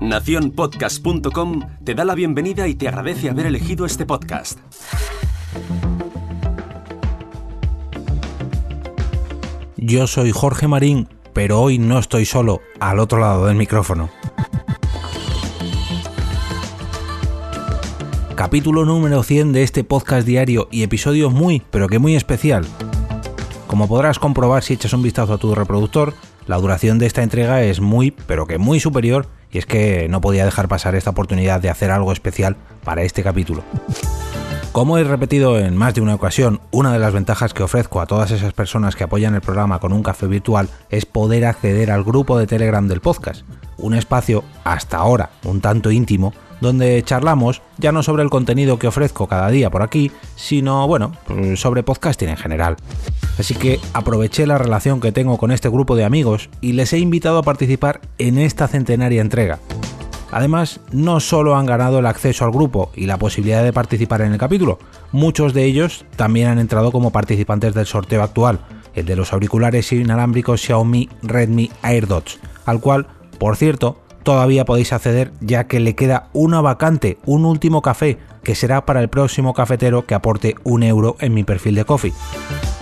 Naciónpodcast.com te da la bienvenida y te agradece haber elegido este podcast. Yo soy Jorge Marín, pero hoy no estoy solo al otro lado del micrófono. Capítulo número 100 de este podcast diario y episodio muy, pero que muy especial. Como podrás comprobar si echas un vistazo a tu reproductor, la duración de esta entrega es muy, pero que muy superior y es que no podía dejar pasar esta oportunidad de hacer algo especial para este capítulo. Como he repetido en más de una ocasión, una de las ventajas que ofrezco a todas esas personas que apoyan el programa con un café virtual es poder acceder al grupo de Telegram del podcast, un espacio hasta ahora un tanto íntimo donde charlamos ya no sobre el contenido que ofrezco cada día por aquí, sino bueno, sobre podcasting en general. Así que aproveché la relación que tengo con este grupo de amigos y les he invitado a participar en esta centenaria entrega. Además, no solo han ganado el acceso al grupo y la posibilidad de participar en el capítulo, muchos de ellos también han entrado como participantes del sorteo actual, el de los auriculares inalámbricos Xiaomi Redmi AirDots, al cual, por cierto, todavía podéis acceder ya que le queda una vacante, un último café, que será para el próximo cafetero que aporte un euro en mi perfil de Coffee.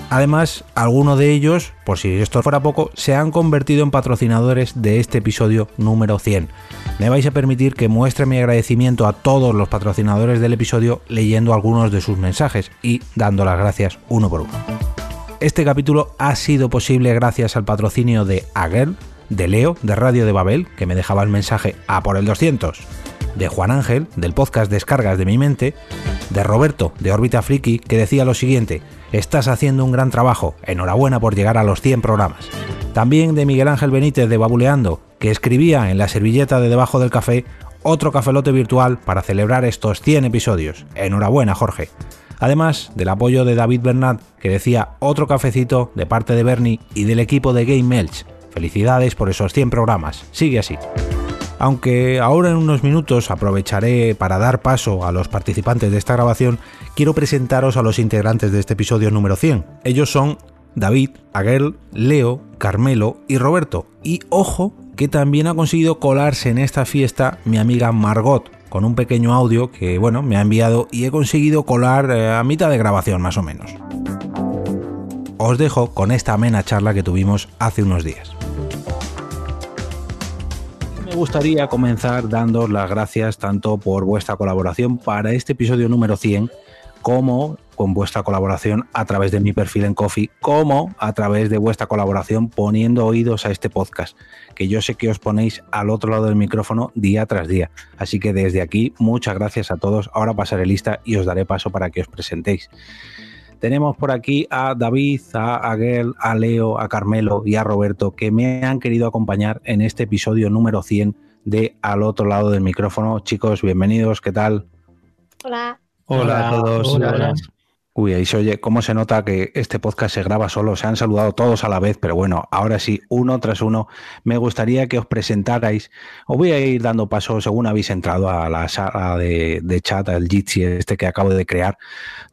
Además, algunos de ellos, por si esto fuera poco, se han convertido en patrocinadores de este episodio número 100. Me vais a permitir que muestre mi agradecimiento a todos los patrocinadores del episodio leyendo algunos de sus mensajes y dando las gracias uno por uno. Este capítulo ha sido posible gracias al patrocinio de Agel, de Leo, de Radio de Babel, que me dejaba el mensaje a por el 200, de Juan Ángel, del podcast Descargas de mi mente, de Roberto, de Órbita Friki, que decía lo siguiente, estás haciendo un gran trabajo, enhorabuena por llegar a los 100 programas. También de Miguel Ángel Benítez de Babuleando, que escribía en la servilleta de debajo del café otro cafelote virtual para celebrar estos 100 episodios. Enhorabuena, Jorge. Además del apoyo de David Bernat, que decía otro cafecito de parte de Bernie y del equipo de Game Melch. Felicidades por esos 100 programas. Sigue así. Aunque ahora en unos minutos aprovecharé para dar paso a los participantes de esta grabación, quiero presentaros a los integrantes de este episodio número 100. Ellos son David, Aguel, Leo, Carmelo y Roberto. Y ojo que también ha conseguido colarse en esta fiesta mi amiga Margot, con un pequeño audio que bueno, me ha enviado y he conseguido colar eh, a mitad de grabación más o menos. Os dejo con esta amena charla que tuvimos hace unos días. Me gustaría comenzar dando las gracias tanto por vuestra colaboración para este episodio número 100 como con vuestra colaboración a través de mi perfil en Coffee, como a través de vuestra colaboración poniendo oídos a este podcast, que yo sé que os ponéis al otro lado del micrófono día tras día. Así que desde aquí, muchas gracias a todos. Ahora pasaré lista y os daré paso para que os presentéis. Tenemos por aquí a David, a Aguel, a Leo, a Carmelo y a Roberto que me han querido acompañar en este episodio número 100 de Al otro lado del micrófono. Chicos, bienvenidos, ¿qué tal? Hola. Hola, a todos. Hola. Uy, ahí se oye cómo se nota que este podcast se graba solo. Se han saludado todos a la vez, pero bueno, ahora sí, uno tras uno. Me gustaría que os presentarais. Os voy a ir dando paso según habéis entrado a la sala de, de chat, al Jitsi este que acabo de crear.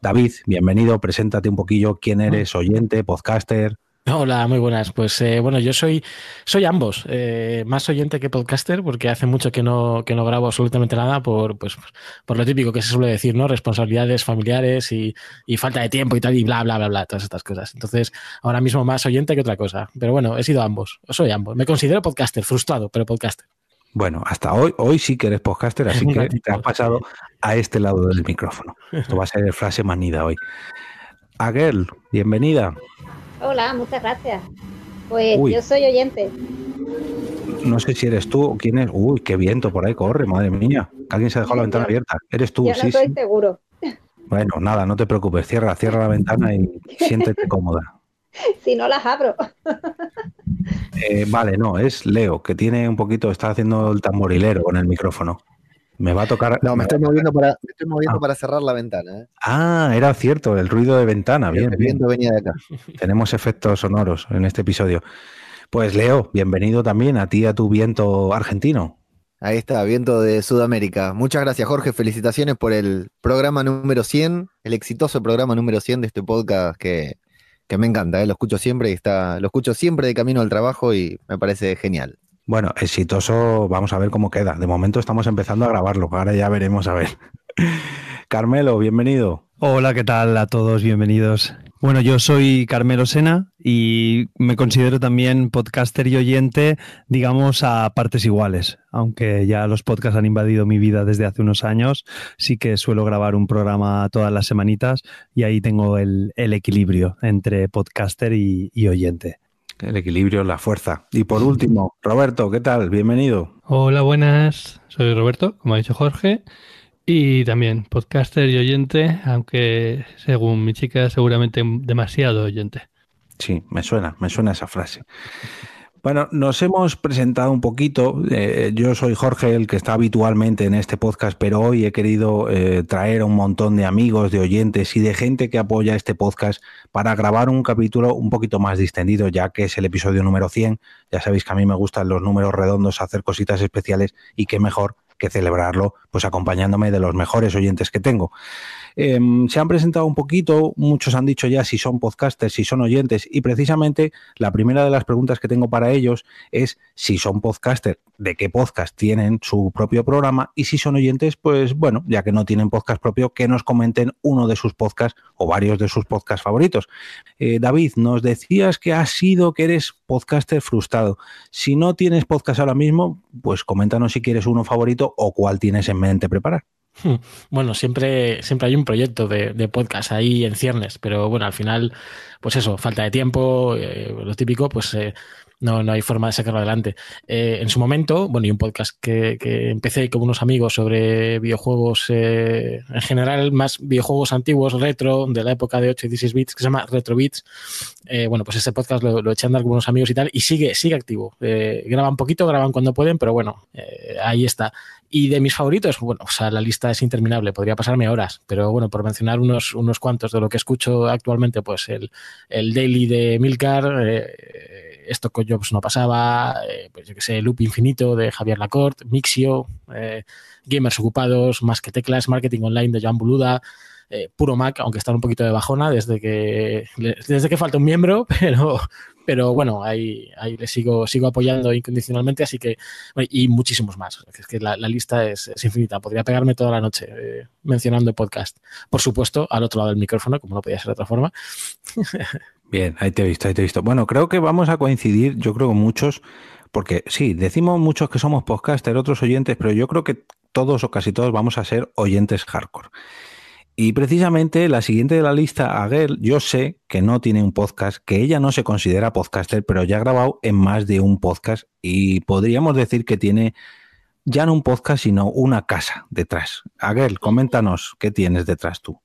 David, bienvenido. Preséntate un poquillo. ¿Quién eres? ¿Oyente? ¿Podcaster? Hola, muy buenas. Pues eh, bueno, yo soy, soy ambos, eh, más oyente que podcaster, porque hace mucho que no, que no grabo absolutamente nada por, pues, por lo típico que se suele decir, ¿no? Responsabilidades familiares y, y, falta de tiempo y tal, y bla, bla, bla, bla, todas estas cosas. Entonces, ahora mismo más oyente que otra cosa. Pero bueno, he sido ambos, soy ambos. Me considero podcaster, frustrado, pero podcaster. Bueno, hasta hoy, hoy sí que eres podcaster, así que te has pasado a este lado del micrófono. Esto va a ser el frase manida hoy. Aguel, bienvenida. Hola, muchas gracias. Pues Uy. yo soy oyente. No sé si eres tú o quién es. Uy, qué viento por ahí corre, madre mía. Alguien se ha dejado la ventana abierta. Eres tú, yo sí. No estoy sí. seguro. Bueno, nada, no te preocupes. Cierra, cierra la ventana y siéntete cómoda. Si no las abro. Eh, vale, no, es Leo, que tiene un poquito, está haciendo el tamborilero con el micrófono. Me va a tocar. No, me estoy moviendo para, me estoy moviendo ah. para cerrar la ventana. ¿eh? Ah, era cierto, el ruido de ventana. Bien, el viento bien. venía de acá. Tenemos efectos sonoros en este episodio. Pues Leo, bienvenido también a ti, a tu viento argentino. Ahí está, viento de Sudamérica. Muchas gracias, Jorge. Felicitaciones por el programa número 100, el exitoso programa número 100 de este podcast que, que me encanta. ¿eh? Lo escucho siempre y está, lo escucho siempre de camino al trabajo y me parece genial. Bueno, exitoso, vamos a ver cómo queda. De momento estamos empezando a grabarlo, ahora ya veremos a ver. Carmelo, bienvenido. Hola, ¿qué tal a todos? Bienvenidos. Bueno, yo soy Carmelo Sena y me considero también podcaster y oyente, digamos, a partes iguales. Aunque ya los podcasts han invadido mi vida desde hace unos años, sí que suelo grabar un programa todas las semanitas y ahí tengo el, equilibrio entre podcaster y, y oyente. El equilibrio, la fuerza. Y por último, Roberto, ¿qué tal? Bienvenido. Hola, buenas. Soy Roberto, como ha dicho Jorge. Y también podcaster y oyente, aunque según mi chica seguramente demasiado oyente. Sí, me suena, me suena esa frase. Bueno, nos hemos presentado un poquito. Eh, yo soy Jorge, el que está habitualmente en este podcast, pero hoy he querido eh, traer a un montón de amigos, de oyentes y de gente que apoya este podcast para grabar un capítulo un poquito más distendido, ya que es el episodio número 100. Ya sabéis que a mí me gustan los números redondos, hacer cositas especiales y qué mejor que celebrarlo pues acompañándome de los mejores oyentes que tengo. Em, se han presentado un poquito, muchos han dicho ya si son podcasters, si son oyentes, y precisamente la primera de las preguntas que tengo para ellos es si son podcasters, de qué podcast tienen su propio programa, y si son oyentes, pues bueno, ya que no tienen podcast propio, que nos comenten uno de sus podcasts o varios de sus podcasts favoritos. Eh, David, nos decías que has sido, que eres podcaster frustrado. Si no tienes podcast ahora mismo, pues coméntanos si quieres uno favorito o cuál tienes en mente preparar. Bueno, siempre, siempre hay un proyecto de, podcast ahí en ciernes, pero bueno, al final, pues eso, falta de tiempo, eh, lo típico, pues eh, no, no hay forma de sacarlo adelante. Eh, en su momento, bueno, y un podcast que, empecé con unos amigos sobre videojuegos en general, más videojuegos antiguos, retro, de la época de 8 y 16 bits, que se llama Retro Bits. bueno, pues ese podcast lo, lo eché a con unos amigos y tal, y sigue, sigue activo. graban poquito, graban cuando pueden, pero bueno, ahí está. Y de mis favoritos, bueno, o sea, la lista es interminable, podría pasarme horas, pero bueno, por mencionar unos, unos cuantos de lo que escucho actualmente, pues el, el Daily de Milcar, eh, esto con Jobs no pasaba, eh, pues yo que sé, Loop Infinito de Javier Lacorte, Mixio, eh, Gamers Ocupados, Más que Teclas, Marketing Online de Joan Buluda, eh, puro Mac, aunque está un poquito de bajona desde que, desde que falta un miembro, pero, pero bueno, ahí, ahí le sigo, sigo apoyando incondicionalmente, así que, y muchísimos más. Es que la, lista es, infinita. Podría pegarme toda la noche eh, mencionando el podcast. Por supuesto, al otro lado del micrófono, como no podía ser de otra forma. Bien, ahí te he visto, ahí te he visto. Bueno, creo que vamos a coincidir, yo creo muchos, porque sí, decimos muchos que somos podcaster, otros oyentes, pero yo creo que todos o casi todos vamos a ser oyentes hardcore. Y precisamente la siguiente de la lista, Aguel, yo sé que no tiene un podcast, que ella no se considera podcaster, pero ya ha grabado en más de un podcast y podríamos decir que tiene ya no un podcast, sino una casa detrás. Aguel, coméntanos qué tienes detrás tú.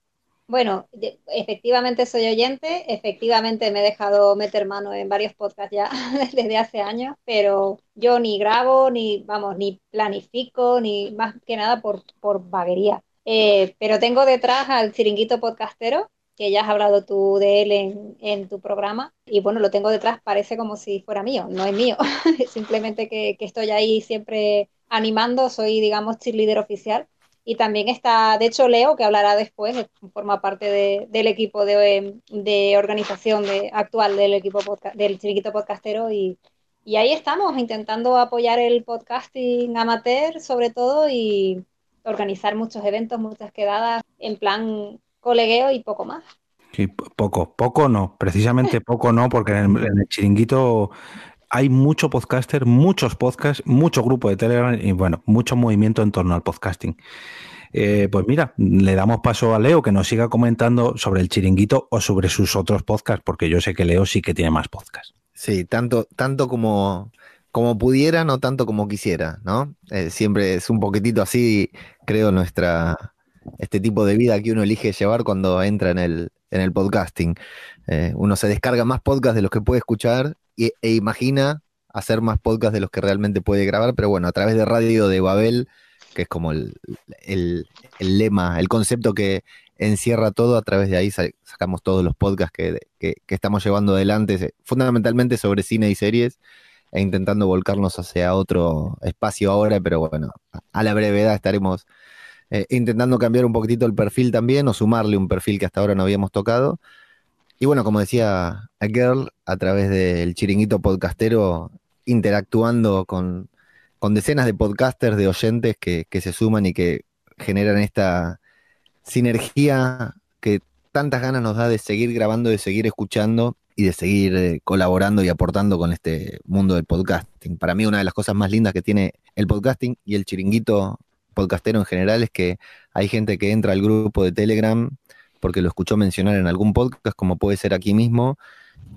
Bueno, efectivamente soy oyente, efectivamente me he dejado meter mano en varios podcasts ya desde hace años, pero yo ni grabo, ni, vamos, ni planifico, ni más que nada por, por vaguería. Eh, pero tengo detrás al chiringuito podcastero, que ya has hablado tú de él en, tu programa, y bueno, lo tengo detrás, parece como si fuera mío, no es mío, simplemente que, estoy ahí siempre animando, soy, digamos, cheerleader oficial. Y también está, de hecho, Leo, que hablará después, forma parte del equipo de, organización de, actual del equipo del chiringuito podcastero y, y ahí estamos intentando apoyar el podcasting amateur sobre todo y, organizar muchos eventos, muchas quedadas en plan colegueo y poco más. Sí, poco, poco no, precisamente poco no, porque en el, chiringuito hay mucho podcaster, muchos podcasts, mucho grupo de Telegram y bueno, mucho movimiento en torno al podcasting. Eh, pues mira, le damos paso a Leo que nos siga comentando sobre el chiringuito o sobre sus otros podcasts, porque yo sé que Leo sí que tiene más podcasts. Sí, tanto, tanto como, como pudiera, no tanto como quisiera, ¿no? Eh, siempre es un poquitito así, creo, nuestra, este tipo de vida que uno elige llevar cuando entra en el, en el podcasting. Eh, uno se descarga más podcasts de los que puede escuchar e imagina hacer más podcasts de los que realmente puede grabar, pero bueno, a través de Radio de Babel, que es como el, lema, el concepto que encierra todo, a través de ahí sacamos todos los podcasts que, que estamos llevando adelante, fundamentalmente sobre cine y series e intentando volcarnos hacia otro espacio ahora, pero bueno, a la brevedad estaremos eh, intentando cambiar un poquitito el perfil también o sumarle un perfil que hasta ahora no habíamos tocado. Y bueno, como decía a Girl, a través del chiringuito podcastero interactuando con, con decenas de podcasters, de oyentes que, que se suman y que generan esta sinergia que tantas ganas nos da de seguir grabando, de seguir escuchando y de seguir eh, colaborando y aportando con este mundo del podcasting. Para mí una de las cosas más lindas que tiene el podcasting y el chiringuito podcastero en general es que hay gente que entra al grupo de Telegram porque lo escuchó mencionar en algún podcast, como puede ser aquí mismo,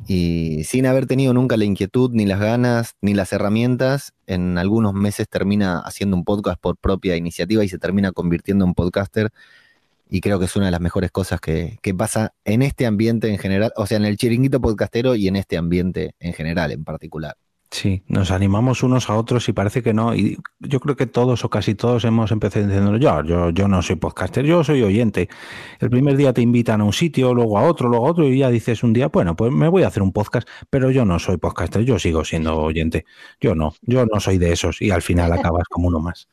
y sin haber tenido nunca la inquietud, ni las ganas, ni las herramientas, en algunos meses termina haciendo un podcast por propia iniciativa y se termina convirtiendo en podcaster. Y creo que es una de las mejores cosas que, que pasa en este ambiente en general, o sea, en el chiringuito podcastero y en este ambiente en general en particular. Sí, nos animamos unos a otros y parece que no. Y yo creo que todos o casi todos hemos empezado diciendo, yo, yo, yo no soy podcaster, yo soy oyente. El primer día te invitan a un sitio, luego a otro, luego a otro, y ya dices un día, bueno, pues me voy a hacer un podcast, pero yo no soy podcaster, yo sigo siendo oyente. Yo no, yo no soy de esos. Y al final acabas como uno más.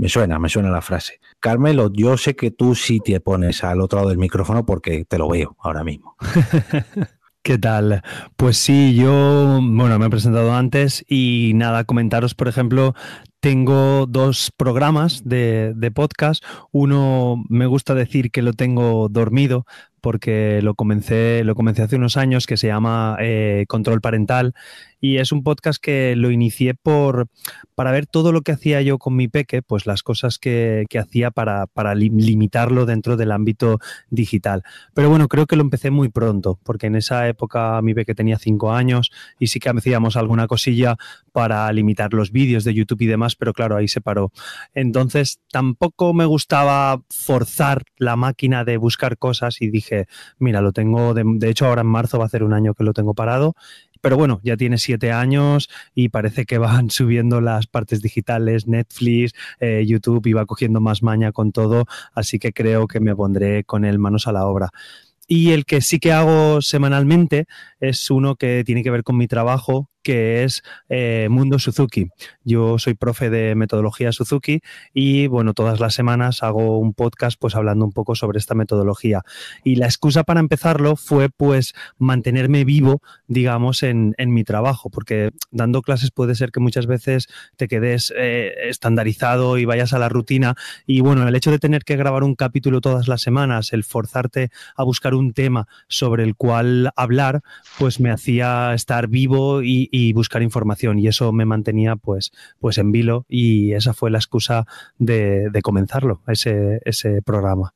Me suena, me suena la frase. Carmelo, yo sé que tú sí te pones al otro lado del micrófono porque te lo veo ahora mismo. ¿Qué tal? Pues sí, yo, bueno, me he presentado antes y nada, comentaros, por ejemplo, tengo dos programas de, de, podcast. Uno me gusta decir que lo tengo dormido porque lo comencé, lo comencé hace unos años, que se llama eh, Control Parental. Y es un podcast que lo inicié por, para ver todo lo que hacía yo con mi peque, pues las cosas que, que hacía para, para limitarlo dentro del ámbito digital. Pero bueno, creo que lo empecé muy pronto, porque en esa época mi peque tenía cinco años y sí que hacíamos alguna cosilla para limitar los vídeos de YouTube y demás, pero claro, ahí se paró. Entonces tampoco me gustaba forzar la máquina de buscar cosas y dije, mira, lo tengo, de, de hecho ahora en marzo va a ser un año que lo tengo parado pero bueno, ya tiene siete años y parece que van subiendo las partes digitales, Netflix, eh, YouTube y va cogiendo más maña con todo, así que creo que me pondré con él manos a la obra. Y el que sí que hago semanalmente es uno que tiene que ver con mi trabajo, que es eh, Mundo Suzuki. Yo soy profe de metodología Suzuki y bueno, todas las semanas hago un podcast pues hablando un poco sobre esta metodología. Y la excusa para empezarlo fue pues mantenerme vivo, digamos, en, en mi trabajo, porque dando clases puede ser que muchas veces te quedes eh, estandarizado y vayas a la rutina. Y bueno, el hecho de tener que grabar un capítulo todas las semanas, el forzarte a buscar un tema sobre el cual hablar, pues me hacía estar vivo y, y buscar información y eso me mantenía pues, pues en vilo y esa fue la excusa de, de comenzarlo, ese, ese programa.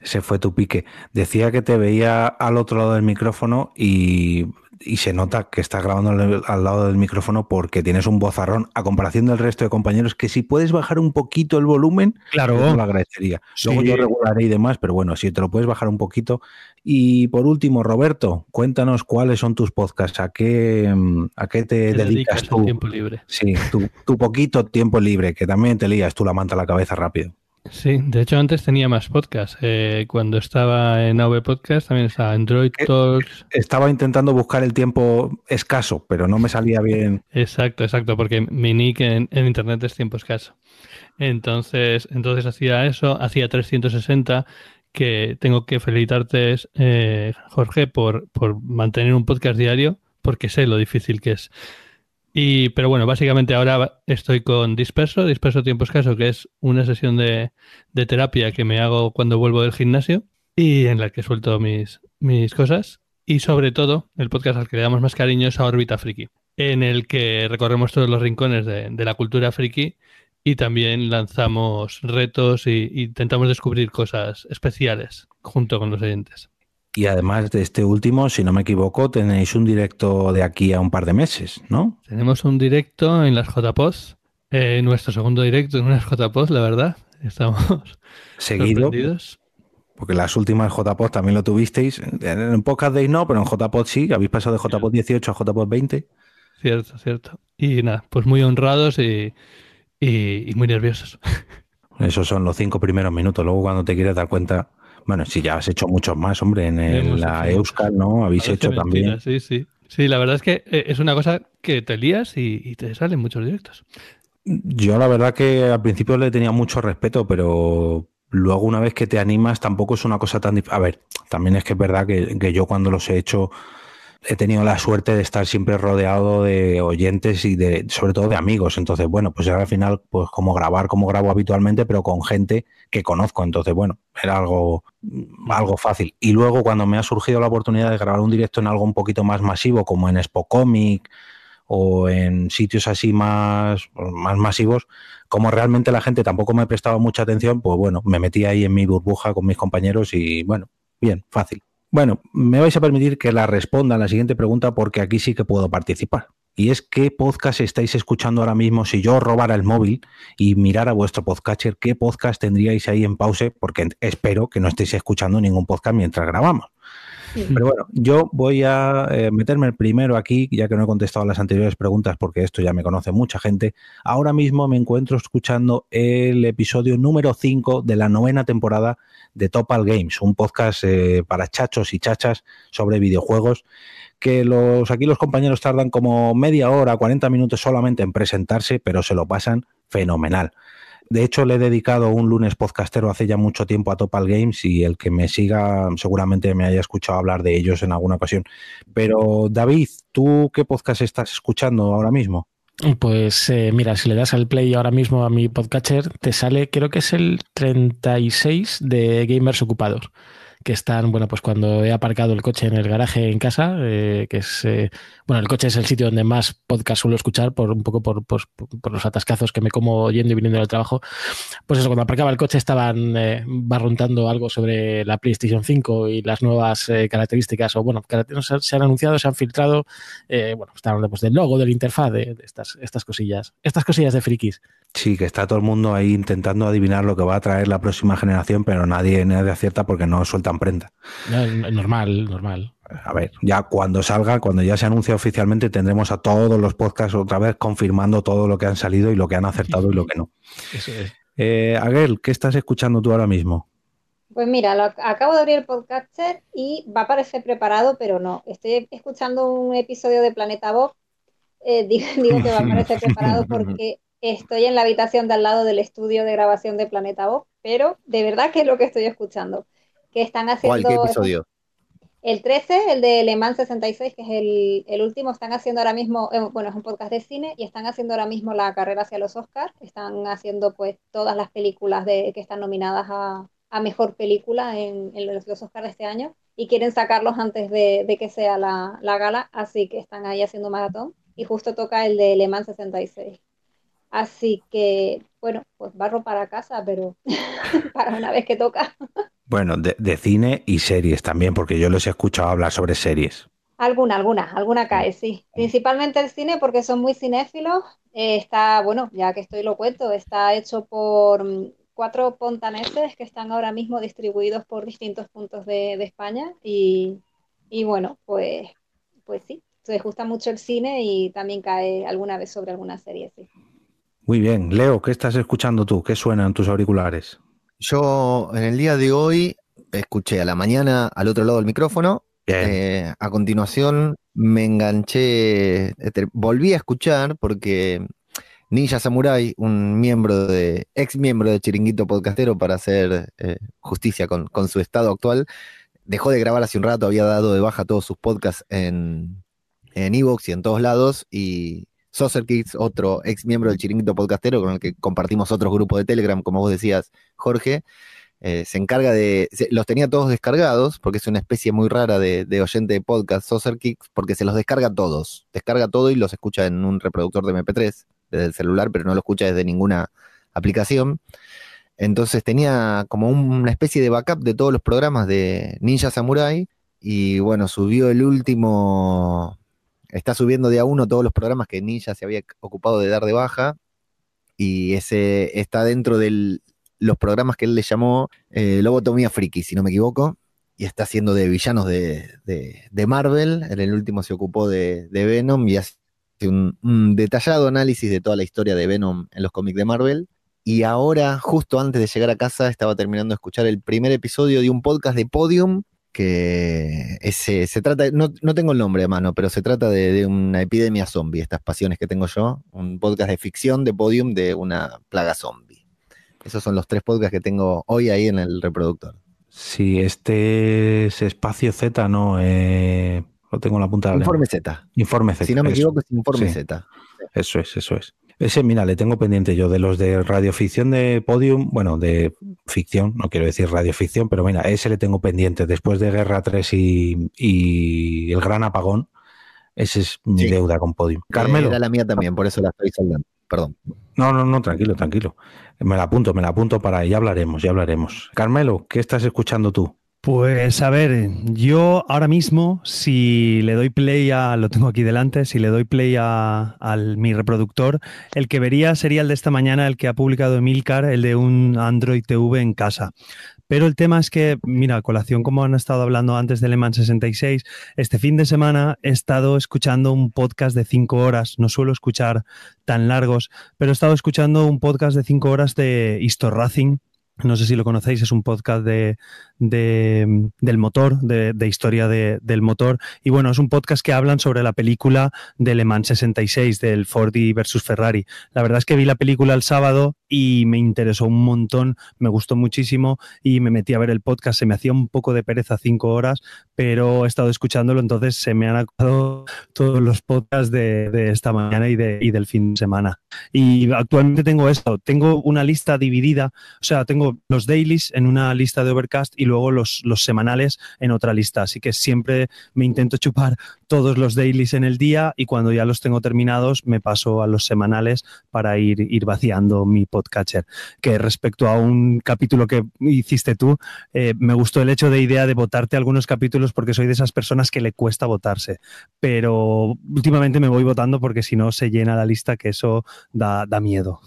Ese fue tu pique. Decía que te veía al otro lado del micrófono y, y se nota que estás grabando al, lado del micrófono porque tienes un vozarrón a comparación del resto de compañeros que si puedes bajar un poquito el volumen, claro, te lo agradecería. Sí. Luego yo regularé y demás, pero bueno, si te lo puedes bajar un poquito. Y por último, Roberto, cuéntanos cuáles son tus podcasts, a qué, a qué te, te dedicas, tú. tiempo libre. Sí, tu, tu poquito tiempo libre, que también te lías tú la manta a la cabeza rápido. Sí, de hecho antes tenía más podcasts. Eh, cuando estaba en AV Podcast también estaba Android Talks. Estaba intentando buscar el tiempo escaso, pero no me salía bien. Exacto, exacto, porque mi nick en, en internet es tiempo escaso. Entonces, entonces hacía eso, hacía 360, que tengo que felicitarte, eh, Jorge, por, por mantener un podcast diario, porque sé lo difícil que es. Y, pero bueno, básicamente ahora estoy con Disperso, Disperso Tiempo Escaso, que es una sesión de, de, terapia que me hago cuando vuelvo del gimnasio y en la que suelto mis, mis cosas. Y sobre todo, el podcast al que le damos más cariño es a Órbita Friki, en el que recorremos todos los rincones de, de la cultura friki y también lanzamos retos e intentamos descubrir cosas especiales junto con los oyentes. Y además de este último, si no me equivoco, tenéis un directo de aquí a un par de meses, ¿no? Tenemos un directo en las JPOS, eh, nuestro segundo directo en unas JPOS, la verdad. Estamos seguido. Porque las últimas JPOS también lo tuvisteis. En Podcast Days no, pero en JPOD sí. Habéis pasado de JPOD 18 a JPOD 20. Cierto, cierto. Y nada, pues muy honrados y, y, y muy nerviosos. Esos son los cinco primeros minutos. Luego, cuando te quieres dar cuenta, bueno, si ya has hecho muchos más, hombre, en el, la Euskal, ¿no? Habéis hecho mentira, también. Sí, sí. Sí, la verdad es que eh, es una cosa que te lías y, y, te salen muchos directos. Yo la verdad que al principio le tenía mucho respeto, pero luego una vez que te animas tampoco es una cosa tan difícil. A ver, también es que es verdad que, que yo cuando los he hecho he tenido la suerte de estar siempre rodeado de oyentes y de, sobre todo de amigos. Entonces, bueno, pues era al final, pues como grabar, como grabo habitualmente, pero con gente que conozco. Entonces, bueno, era algo, algo fácil. Y luego, cuando me ha surgido la oportunidad de grabar un directo en algo un poquito más masivo, como en Expo Comic o en sitios así más, más masivos, como realmente la gente tampoco me prestaba mucha atención, pues bueno, me metí ahí en mi burbuja con mis compañeros y bueno, bien, fácil. Bueno, me vais a permitir que la responda a la siguiente pregunta porque aquí sí que puedo participar. Y es qué podcast estáis escuchando ahora mismo si yo robara el móvil y mirara vuestro podcatcher, qué podcast tendríais ahí en pause porque espero que no estéis escuchando ningún podcast mientras grabamos. Pero bueno, yo voy a eh, meterme primero aquí, ya que no he contestado las anteriores preguntas porque esto ya me conoce mucha gente. Ahora mismo me encuentro escuchando el episodio número 5 de la novena temporada de Topal Games, un podcast eh, para chachos y chachas sobre videojuegos que los aquí los compañeros tardan como media hora, 40 minutos solamente en presentarse, pero se lo pasan fenomenal. De hecho, le he dedicado un lunes podcastero hace ya mucho tiempo a Topal Games y el que me siga seguramente me haya escuchado hablar de ellos en alguna ocasión. Pero David, ¿tú qué podcast estás escuchando ahora mismo? Pues eh, mira, si le das al play ahora mismo a mi podcatcher, te sale, creo que es el 36 de Gamers Ocupados que están, bueno, pues cuando he aparcado el coche en el garaje en casa, eh, que es, eh, bueno, el coche es el sitio donde más podcast suelo escuchar, por un poco por, por, los atascazos que me como yendo y viniendo del trabajo. Pues eso, cuando aparcaba el coche estaban eh, barruntando algo sobre la PlayStation 5 y las nuevas características, o bueno, se han anunciado, se han filtrado, bueno, están pues, del logo, del interfaz, de, estas, estas cosillas, estas cosillas de frikis. Sí, que está todo el mundo ahí intentando adivinar lo que va a traer la próxima generación, pero nadie, nadie acierta porque no prenda. normal, normal. A ver, ya cuando salga, cuando ya se anuncie oficialmente, tendremos a todos los podcasts otra vez confirmando todo lo que han salido y lo que han acertado y lo que no. Eso es. Eh, Aguel, ¿qué estás escuchando tú ahora mismo? Pues mira, lo, acabo de abrir el podcaster y va a parecer preparado, pero no. Estoy escuchando un episodio de Planeta Bob. Eh, digo, que va a parecer preparado porque Estoy en la habitación de al lado del estudio de grabación de Planeta Voz, pero de verdad que es lo que estoy escuchando. Que están haciendo. ¿Cuál episodio? El 13, el de Le Mans 66, que es el, último, están haciendo ahora mismo, eh, bueno, es un podcast de cine, y están haciendo ahora mismo la carrera hacia los Oscars. Están haciendo pues todas las películas de, que están nominadas a, mejor película en, los, Oscars de este año, y quieren sacarlos antes de, que sea la, la, gala, así que están ahí haciendo maratón. Y justo toca el de Le Mans 66. Así que, bueno, pues barro para casa, pero para una vez que toca. Bueno, de, cine y series también, porque yo les he escuchado hablar sobre series. Alguna, alguna, alguna cae, sí. Principalmente el cine porque son muy cinéfilos. Eh, está, bueno, ya que estoy lo cuento, está hecho por mm, cuatro pontaneses que están ahora mismo distribuidos por distintos puntos de, España. Y, y, bueno, pues, pues sí, les gusta mucho el cine y también cae alguna vez sobre alguna serie, sí. Muy bien. Leo, ¿qué estás escuchando tú? ¿Qué suenan tus auriculares? Yo en el día de hoy escuché a la mañana al otro lado del micrófono. Eh, a continuación me enganché, este, volví a escuchar porque Ninja Samurai, un miembro de, ex miembro de Chiringuito Podcastero para hacer eh, justicia con, con, su estado actual, dejó de grabar hace un rato, había dado de baja todos sus podcasts en Evox y en todos lados y Saucer Kids, otro ex miembro del Chiringuito Podcastero con el que compartimos otro grupo de Telegram, como vos decías, Jorge, eh, se encarga de. los tenía todos descargados, porque es una especie muy rara de, oyente de podcast, Saucer Kids, porque se los descarga todos. Descarga todo y los escucha en un reproductor de MP3 desde el celular, pero no lo escucha desde ninguna aplicación. Entonces tenía como una especie de backup de todos los programas de Ninja Samurai. Y bueno, subió el último está subiendo de a uno todos los programas que Ninja se había ocupado de dar de baja y ese está dentro de los programas que él le llamó eh, Lobotomía Friki, si no me equivoco, y está haciendo de villanos de, Marvel. En el último se ocupó de, Venom y hace un, un, detallado análisis de toda la historia de Venom en los cómics de Marvel. Y ahora, justo antes de llegar a casa, estaba terminando de escuchar el primer episodio de un podcast de Podium que ese, se trata, no, no, tengo el nombre a mano, pero se trata de, una epidemia zombie, estas pasiones que tengo yo, un podcast de ficción de podium de una plaga zombie. Esos son los tres podcasts que tengo hoy ahí en el reproductor. Sí, este es Espacio Z, ¿no? Eh, Lo tengo en la punta de la Informe lengua. Z. Informe Z. Si no me eso. equivoco, es Informe Sí. Z. Eso es, eso es. Ese, mira, le tengo pendiente yo de los de radioficción de Podium, bueno, de ficción, no quiero decir radioficción, pero mira, ese le tengo pendiente después de Guerra 3 y, y El Gran Apagón. Ese es mi Sí. deuda con Podium. Eh, Carmelo. Era la mía también, por eso la estoy saldando. Perdón. No, no, no, tranquilo, tranquilo. Me la apunto, me la apunto para ya hablaremos, ya hablaremos. Carmelo, ¿qué estás escuchando tú? Pues a ver, yo ahora mismo, si le doy play a, lo tengo aquí delante, si le doy play a, mi reproductor, el que vería sería el de esta mañana, el que ha publicado Emilcar, el de un Android TV en casa. Pero el tema es que, mira, colación como han estado hablando antes del Le Mans 66, este fin de semana he estado escuchando un podcast de cinco horas, no suelo escuchar tan largos, pero he estado escuchando un podcast de cinco horas de Histor Racing, no sé si lo conocéis, es un podcast de, de- del motor, de, de historia de- del motor. Y bueno, es un podcast que hablan sobre la película de Le Mans 66, del Ford y versus Ferrari. La verdad es que vi la película el sábado y me interesó un montón, me gustó muchísimo y me metí a ver el podcast. Se me hacía un poco de pereza cinco horas, pero he estado escuchándolo, entonces se me han acabado todos los podcasts de, de esta mañana y, de, y del fin de semana. Y actualmente tengo esto, tengo una lista dividida, o sea, tengo los dailies en una lista de Overcast y luego los, los semanales en otra lista. Así que siempre me intento chupar todos los dailies en el día y cuando ya los tengo terminados me paso a los semanales para ir, ir vaciando mi podcatcher. Que respecto a un capítulo que hiciste tú, eh, me gustó el hecho de idea de votarte algunos capítulos porque soy de esas personas que le cuesta votarse. Pero últimamente me voy votando porque si no se llena la lista, que eso da, da miedo.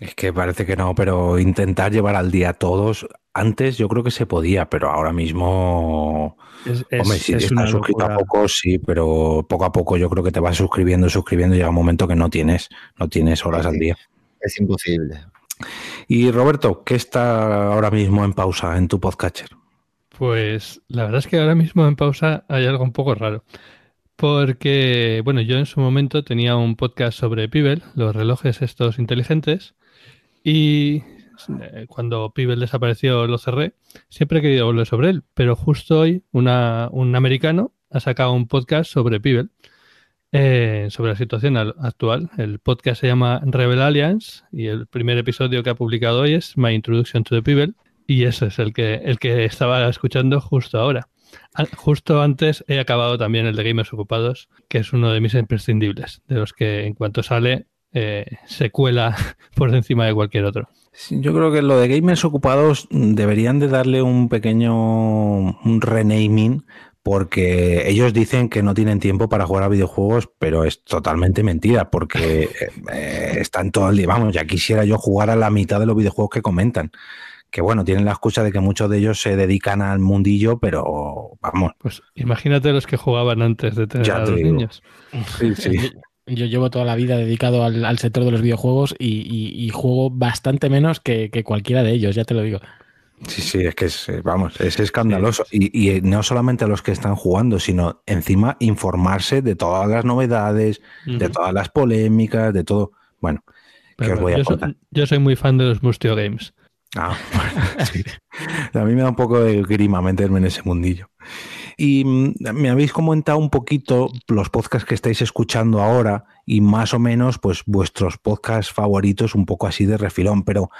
Es que parece que no, pero intentar llevar al día a todos. Antes yo creo que se podía, pero ahora mismo. Es, es- Hombre, si es estás suscrito a poco, sí, pero poco a poco yo creo que te vas suscribiendo, suscribiendo y llega un momento que no tienes, no tienes horas Sí, al día. Es imposible. Y Roberto, ¿qué está ahora mismo en pausa en tu podcatcher? Pues la verdad es que ahora mismo en pausa hay algo un poco raro. Porque, bueno, yo en su momento tenía un podcast sobre Pibel, los relojes estos inteligentes, y eh, cuando Pibel desapareció lo cerré. Siempre he querido volver sobre él, pero justo hoy una- un americano ha sacado un podcast sobre Pibel, eh, sobre la situación al- actual. El podcast se llama Rebel Alliance y el primer episodio que ha publicado hoy es My Introduction to the Pibel. Y ese es el que, el que estaba escuchando justo ahora. Ah, Justo antes he acabado también el de Gamers Ocupados, que es uno de mis imprescindibles, de los que en cuanto sale eh, se cuela por encima de cualquier otro. Yo creo que lo de gamers ocupados deberían de darle un pequeño un renaming porque ellos dicen que no tienen tiempo para jugar a videojuegos, pero es totalmente mentira porque eh, eh, están todo el día, vamos, ya quisiera yo jugar a la mitad de los videojuegos que comentan. Que bueno, tienen la excusa de que muchos de ellos se dedican al mundillo, pero vamos, Pues imagínate los que jugaban antes de tener Ya a te los digo. niños. sí, sí. Yo, yo llevo toda la vida dedicado al, al sector de los videojuegos y, y- y juego bastante menos que, que cualquiera de ellos, ya te lo digo. Sí, sí, es que es, eh, vamos, es escandaloso. Y, y eh, no solamente a los que están jugando, sino encima informarse de todas las novedades, de todas las polémicas, de todo. Bueno, ¿qué Pero os voy a yo, soy, contar? yo soy muy fan de los Mustio Games. Ah, bueno, sí. A mí me da un poco de grima meterme en ese mundillo. Y mm, me habéis comentado un poquito los podcasts que estáis escuchando ahora y más o menos pues vuestros podcasts favoritos un poco así de refilón, pero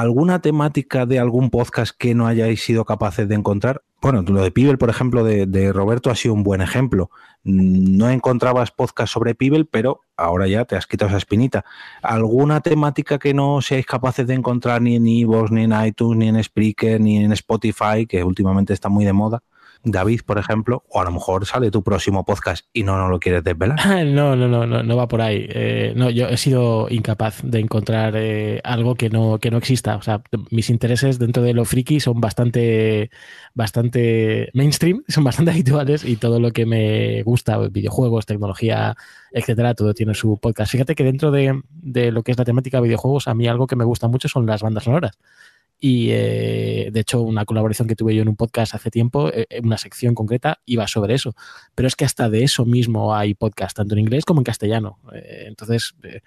¿alguna temática de algún podcast que no hayáis sido capaces de encontrar? Bueno, lo de Pibel, por ejemplo, de, Roberto ha sido un buen ejemplo. Mm, No encontrabas podcast sobre Pibel, pero ahora ya te has quitado esa espinita. ¿Alguna temática que no seáis capaces de encontrar ni en iVoox, ni en iTunes, ni en Spreaker, ni en Spotify, que últimamente está muy de moda? David, por ejemplo, o a lo mejor sale tu próximo podcast y no nos lo quieres desvelar. No, no, no, no, no va por ahí. Eh, no, yo he sido incapaz de encontrar eh, algo que no, que no exista. O sea, mis intereses dentro de lo friki son bastante, bastante mainstream, son bastante habituales y todo lo que me gusta, videojuegos, tecnología, etcétera, todo tiene su podcast. Fíjate que dentro de, de lo que es la temática de videojuegos, a mí algo que me gusta mucho son las bandas sonoras. Y eh, de hecho, una colaboración que tuve yo en un podcast hace tiempo, eh, una sección concreta, iba sobre eso. Pero es que hasta de eso mismo hay podcast, tanto en inglés como en castellano. Eh, entonces, eh,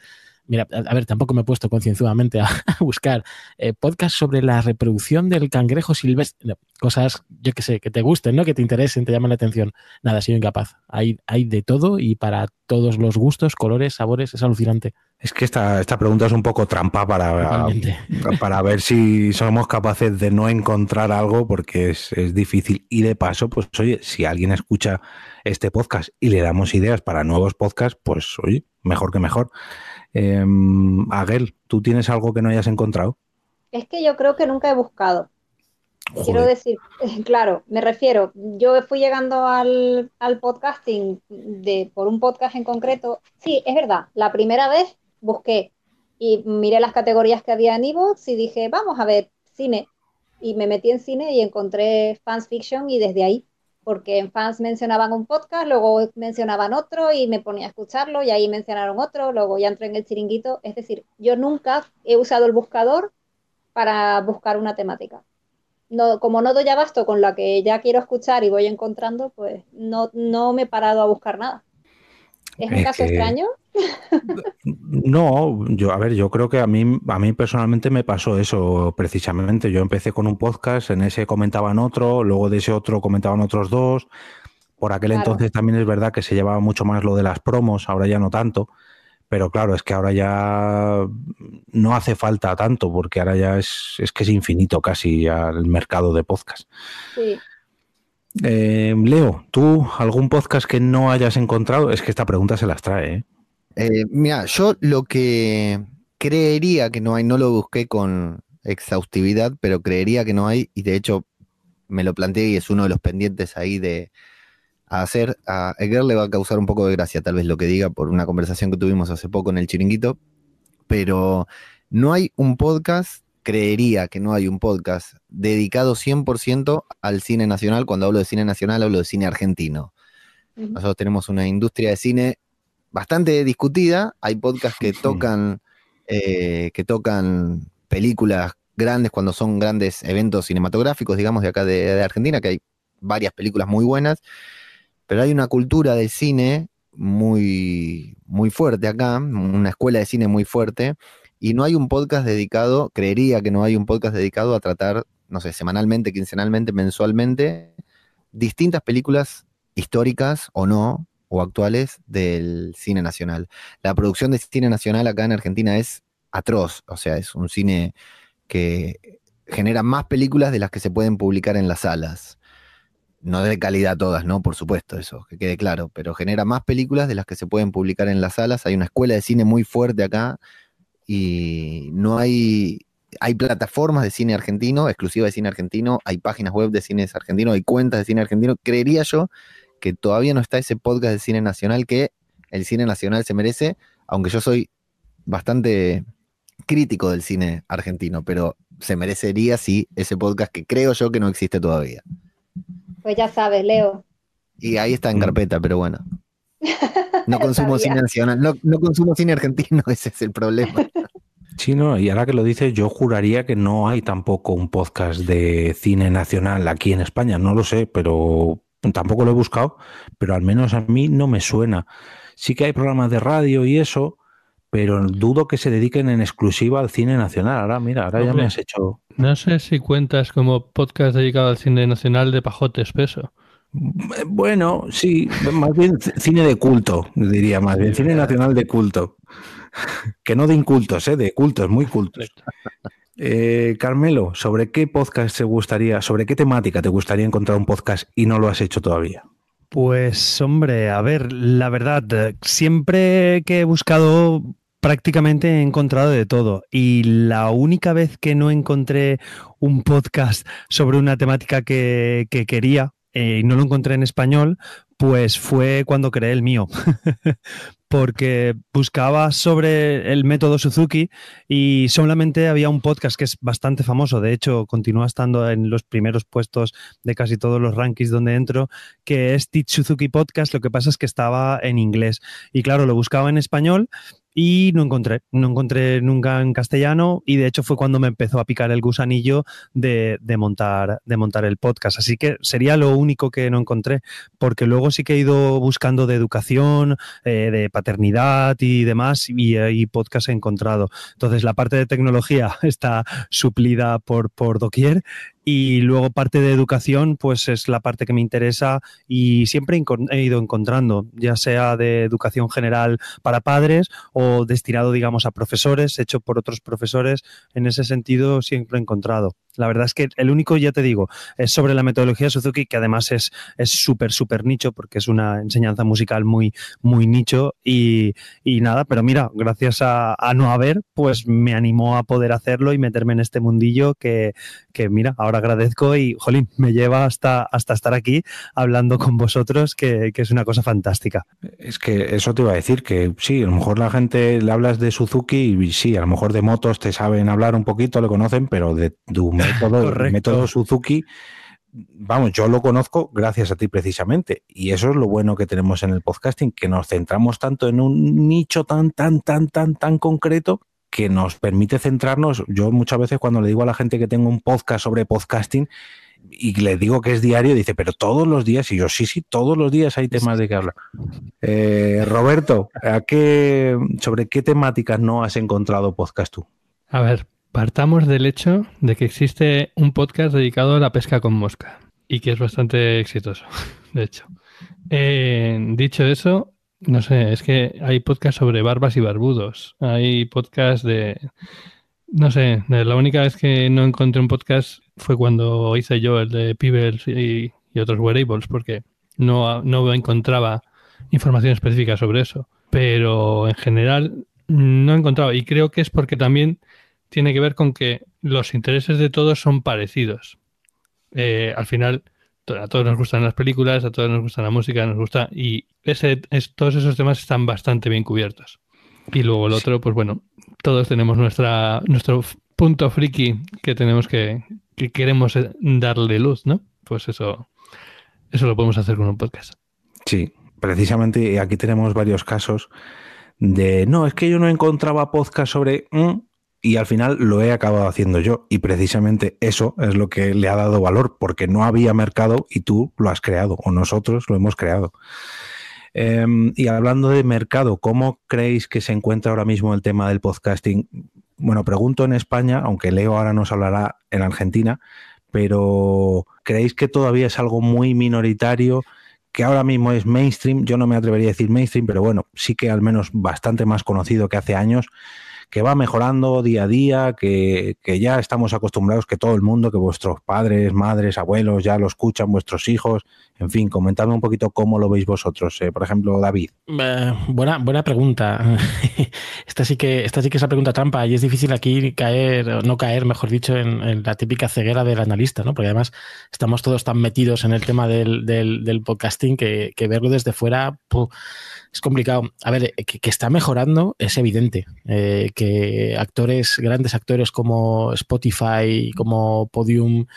mira, a, ver, tampoco me he puesto concienzudamente a, buscar eh, podcast sobre la reproducción del cangrejo silvestre, cosas, yo que sé, que te gusten, ¿no? Que te interesen, te llamen la atención. Nada, soy incapaz. Hay, hay de todo y para todos los gustos, colores, sabores, es alucinante. Es que esta, esta pregunta es un poco trampa para, para ver si somos capaces de no encontrar algo porque es, es, difícil. Y de paso, pues oye, si alguien escucha este podcast y le damos ideas para nuevos podcasts, pues oye, mejor que mejor. Eh, Aguel, ¿tú tienes algo que no hayas encontrado? Es que yo creo que nunca he buscado. Quiero decir, claro, me refiero, yo fui llegando al, al podcasting de, por un podcast en concreto. Sí, es verdad, la primera vez busqué y miré las categorías que había en Evox y dije, vamos a ver, cine. Y me metí en cine y encontré fans fiction y desde ahí, porque en fans mencionaban un podcast, luego mencionaban otro y me ponía a escucharlo y ahí mencionaron otro, luego ya entré en el chiringuito. Es decir, yo nunca he usado el buscador para buscar una temática. No, como no doy abasto con la que ya quiero escuchar y voy encontrando, pues no, no me he parado a buscar nada. ¿Es un caso extraño? No, yo, a ver, yo creo que a mí, a mí personalmente me pasó eso precisamente. Yo empecé con un podcast, en ese comentaban otro, luego de ese otro comentaban otros dos. Por aquel entonces también es verdad que se llevaba mucho más lo de las promos, ahora ya no tanto. Pero claro, es que ahora ya no hace falta tanto, porque ahora ya es, es que es infinito casi el mercado de podcast. Sí. Eh, Leo, ¿tú algún podcast que no hayas encontrado? Es que esta pregunta se las trae. ¿eh? Eh, mira, yo lo que creería que no hay, no lo busqué con exhaustividad, pero creería que no hay, y de hecho me lo planteé y es uno de los pendientes ahí de hacer. A Edgar le va a causar un poco de gracia, tal vez lo que diga, por una conversación que tuvimos hace poco en el chiringuito, pero no hay un podcast creería que no hay un podcast dedicado 100% al cine nacional. Cuando hablo de cine nacional, hablo de cine argentino. Nosotros tenemos una industria de cine bastante discutida. Hay podcasts que tocan, eh, que tocan películas grandes cuando son grandes eventos cinematográficos, digamos, de acá de, Argentina, que hay varias películas muy buenas. Pero hay una cultura de cine muy, muy fuerte acá, una escuela de cine muy fuerte, y no hay un podcast dedicado, creería que no hay un podcast dedicado a tratar, no sé, semanalmente, quincenalmente, mensualmente, distintas películas históricas o no, o actuales del cine nacional. La producción de cine nacional acá en Argentina es atroz, o sea, es un cine que genera más películas de las que se pueden publicar en las salas. No de calidad todas, ¿no? Por supuesto, eso, que quede claro, pero genera más películas de las que se pueden publicar en las salas. Hay una escuela de cine muy fuerte acá, y no hay, hay plataformas de cine argentino, exclusivas de cine argentino, hay páginas web de cine argentino, hay cuentas de cine argentino. Creería yo que todavía no está ese podcast de cine nacional que el cine nacional se merece, aunque yo soy bastante crítico del cine argentino, pero se merecería sí ese podcast que creo yo que no existe todavía. Pues ya sabes, Leo. Y ahí está en carpeta, pero bueno. No consumo cine nacional, no, no, consumo cine argentino, ese es el problema. Sí, no, y ahora que lo dices, yo juraría que no hay tampoco un podcast de cine nacional aquí en España, no lo sé, pero tampoco lo he buscado, pero al menos a mí no me suena. Sí que hay programas de radio y eso, pero dudo que se dediquen en exclusiva al cine nacional. Ahora, mira, ahora ya me has hecho. No sé si cuentas como podcast dedicado al cine nacional de pajote espeso. Bueno, sí, más bien cine de culto, diría más bien, cine nacional de culto. Que no de incultos, ¿eh? de cultos, muy cultos. Eh, Carmelo, ¿sobre qué podcast te gustaría, sobre qué temática te gustaría encontrar un podcast y no lo has hecho todavía? Pues hombre, a ver, la verdad, siempre que he buscado prácticamente he encontrado de todo y la única vez que no encontré un podcast sobre una temática que, que quería eh, y no lo encontré en español, pues fue cuando creé el mío. Porque buscaba sobre el método Suzuki y solamente había un podcast que es bastante famoso, de hecho continúa estando en los primeros puestos de casi todos los rankings donde entro, que es Teach Suzuki Podcast, lo que pasa es que estaba en inglés. Y claro, lo buscaba en español y no encontré, no encontré nunca en castellano y de hecho fue cuando me empezó a picar el gusanillo de, montar, de montar el podcast. Así que sería lo único que no encontré, porque luego sí que he ido buscando de educación, eh, de paternidad y demás y, y podcast he encontrado. Entonces la parte de tecnología está suplida por, por doquier y luego parte de educación, pues es la parte que me interesa y siempre he ido encontrando, ya sea de educación general para padres o destinado, digamos, a profesores, hecho por otros profesores. En ese sentido, siempre he encontrado. La verdad es que el único, ya te digo, es sobre la metodología Suzuki, que además es súper, súper nicho, porque es una enseñanza musical muy, muy nicho. Y, nada, pero mira, gracias a, no haber, pues me animó a poder hacerlo y meterme en este mundillo que, que mira, ahora agradezco y, jolín, me lleva hasta, hasta estar aquí hablando con vosotros, que, que es una cosa fantástica. Es que eso te iba a decir, que sí, a lo mejor la gente le hablas de Suzuki y sí, a lo mejor de motos te saben hablar un poquito, le conocen, pero de tu el método Suzuki, vamos, yo lo conozco gracias a ti precisamente. Y eso es lo bueno que tenemos en el podcasting, que nos centramos tanto en un nicho tan, tan, tan, tan, tan concreto que nos permite centrarnos. Yo muchas veces cuando le digo a la gente que tengo un podcast sobre podcasting y le digo que es diario, dice, pero todos los días, y yo sí, sí, todos los días hay temas de que hablar. Eh, Roberto, ¿a qué, ¿sobre qué temáticas no has encontrado podcast tú? A ver, Partamos del hecho de que existe un podcast dedicado a la pesca con mosca y que es bastante exitoso, de hecho. Eh, dicho eso, no sé, es que hay podcast sobre barbas y barbudos, hay podcast de... No sé, la única vez que no encontré un podcast fue cuando hice yo el de Pebbles y, otros wearables, porque no, no encontraba información específica sobre eso. Pero en general no he encontrado, y creo que es porque también tiene que ver con que los intereses de todos son parecidos. Eh, al final, a todos nos gustan las películas, a todos nos gusta la música, nos gusta. Y ese, todos esos temas están bastante bien cubiertos. Y luego el otro, pues bueno, todos tenemos nuestra, nuestro punto friki que tenemos que, que queremos eh, darle luz, ¿no? Pues eso, eso lo podemos hacer con un podcast. Sí, precisamente aquí tenemos varios casos de no, es que yo no encontraba podcast sobre mm, y al final lo he acabado haciendo yo. Y precisamente eso es lo que le ha dado valor, porque no había mercado y tú lo has creado, o nosotros lo hemos creado. Em, y hablando de mercado, ¿cómo creéis que se encuentra ahora mismo el tema del podcasting? Bueno, pregunto en España, aunque Leo ahora nos hablará en Argentina, pero ¿creéis que todavía es algo muy minoritario? que ahora mismo es mainstream, yo no me atrevería a decir mainstream, pero bueno, sí que al menos bastante más conocido que hace años que va mejorando día a día, que, ya estamos acostumbrados que todo el mundo, que vuestros padres, madres, abuelos ya lo escuchan, vuestros hijos, en fin, comentadme un poquito cómo lo veis vosotros. Eh, por ejemplo, David. Eh, buena, buena pregunta. esta, sí que, esta sí que es la pregunta trampa y es difícil aquí caer, no caer, mejor dicho, en, la típica ceguera del analista, ¿no? Porque además estamos todos tan metidos en el tema del, del, podcasting que, verlo desde fuera es complicado. A ver, que, está mejorando es evidente. Eh, que actores, grandes actores como Spotify, como Podium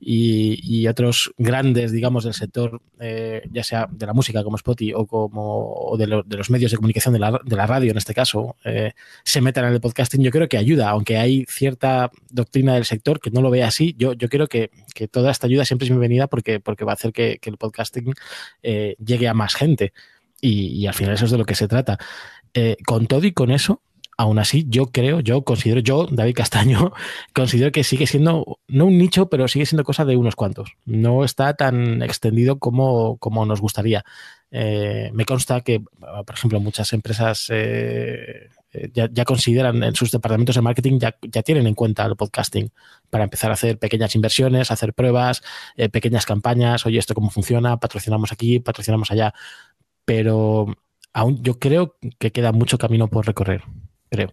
y, otros grandes, digamos, del sector, eh, ya sea de la música como Spotify o como de, los medios de comunicación de la, de la radio en este caso, eh, se metan en el podcasting, yo creo que ayuda, aunque hay cierta doctrina del sector que no lo ve así, yo, yo creo que, toda esta ayuda siempre es bienvenida porque, porque va a hacer que, el podcasting llegue a más gente. Y, al final eso es de lo que se trata. con todo y con eso, aún así, yo creo, yo considero, yo, David Castaño, considero que sigue siendo, no un nicho, pero sigue siendo cosa de unos cuantos. No está tan extendido como, como nos gustaría. Eh, me consta que, por ejemplo, muchas empresas eh, eh, ya, consideran en sus departamentos de marketing, ya, ya, tienen en cuenta el podcasting para empezar a hacer pequeñas inversiones, hacer pruebas, pequeñas campañas, oye, esto cómo funciona, patrocinamos aquí, patrocinamos allá. Pero aún yo creo que queda mucho camino por recorrer creo.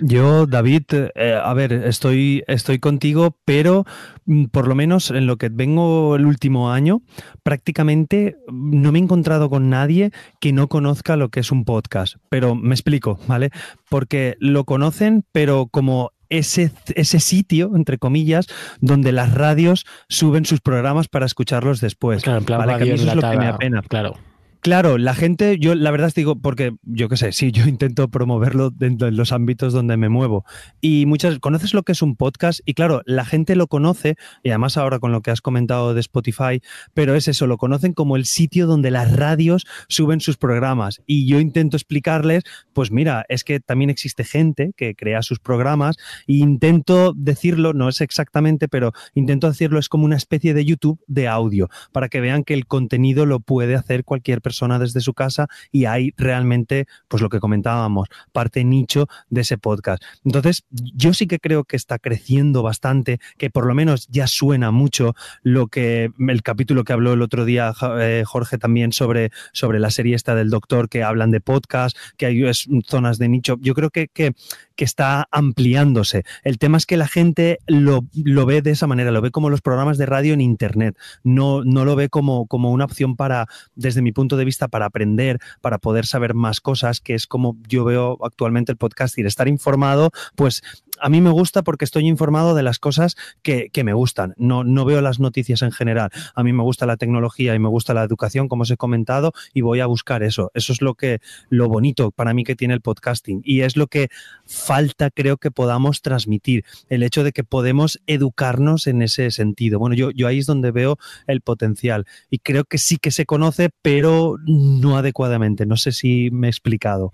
Yo, David, eh, a ver, estoy, estoy contigo, pero mm, por lo menos en lo que vengo el último año, prácticamente no me he encontrado con nadie que no conozca lo que es un podcast. Pero me explico, ¿vale? Porque lo conocen, pero como ese, ese sitio, entre comillas, donde las radios suben sus programas para escucharlos después. Claro, en plan ¿vale? radio eso es lo que me apena. Claro. Claro, la gente, yo la verdad digo, porque yo qué sé, sí, yo intento promoverlo dentro de los ámbitos donde me muevo. Y muchas, conoces lo que es un podcast y claro, la gente lo conoce, y además ahora con lo que has comentado de Spotify, pero es eso, lo conocen como el sitio donde las radios suben sus programas. Y yo intento explicarles, pues mira, es que también existe gente que crea sus programas e intento decirlo, no es exactamente, pero intento decirlo, es como una especie de YouTube de audio, para que vean que el contenido lo puede hacer cualquier persona desde su casa y hay realmente, pues lo que comentábamos, parte nicho de ese podcast. Entonces, yo sí que creo que está creciendo bastante, que por lo menos ya suena mucho lo que el capítulo que habló el otro día eh, Jorge también sobre, sobre la serie esta del doctor que hablan de podcast, que hay zonas de nicho. Yo creo que, que está ampliándose. El tema es que la gente lo, lo, ve de esa manera, lo ve como los programas de radio en Internet, no, no lo ve como, como una opción para, desde mi punto de vista, para aprender, para poder saber más cosas, que es como yo veo actualmente el podcast y estar informado, pues a mí me gusta porque estoy informado de las cosas que, me gustan. No, no veo las noticias en general. A mí me gusta la tecnología y me gusta la educación, como os he comentado, y voy a buscar eso. Eso es lo que, lo bonito para mí que tiene el podcasting. Y es lo que falta, creo que podamos transmitir. El hecho de que podemos educarnos en ese sentido. Bueno, yo, yo ahí es donde veo el potencial. Y creo que sí que se conoce, pero no adecuadamente. No sé si me he explicado.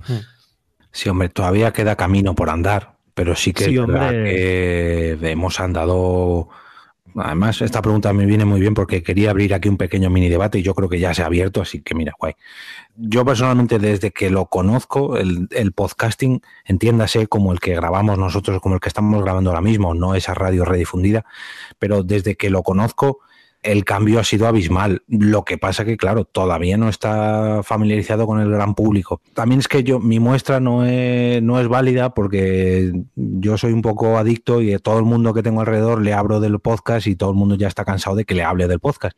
Sí, hombre, todavía queda camino por andar pero sí que, hemos andado. Además, esta pregunta me viene muy bien porque quería abrir aquí un pequeño mini debate y yo creo que ya se ha abierto, así que mira, guay. Yo personalmente, desde que lo conozco, el, el podcasting, entiéndase como el que grabamos nosotros, como el que estamos grabando ahora mismo, no esa radio redifundida, pero desde que lo conozco, el cambio ha sido abismal. Lo que pasa que, claro, todavía no está familiarizado con el gran público. También es que yo, mi muestra no es, no es válida porque yo soy un poco adicto y a todo el mundo que tengo alrededor le abro del podcast y todo el mundo ya está cansado de que le hable del podcast.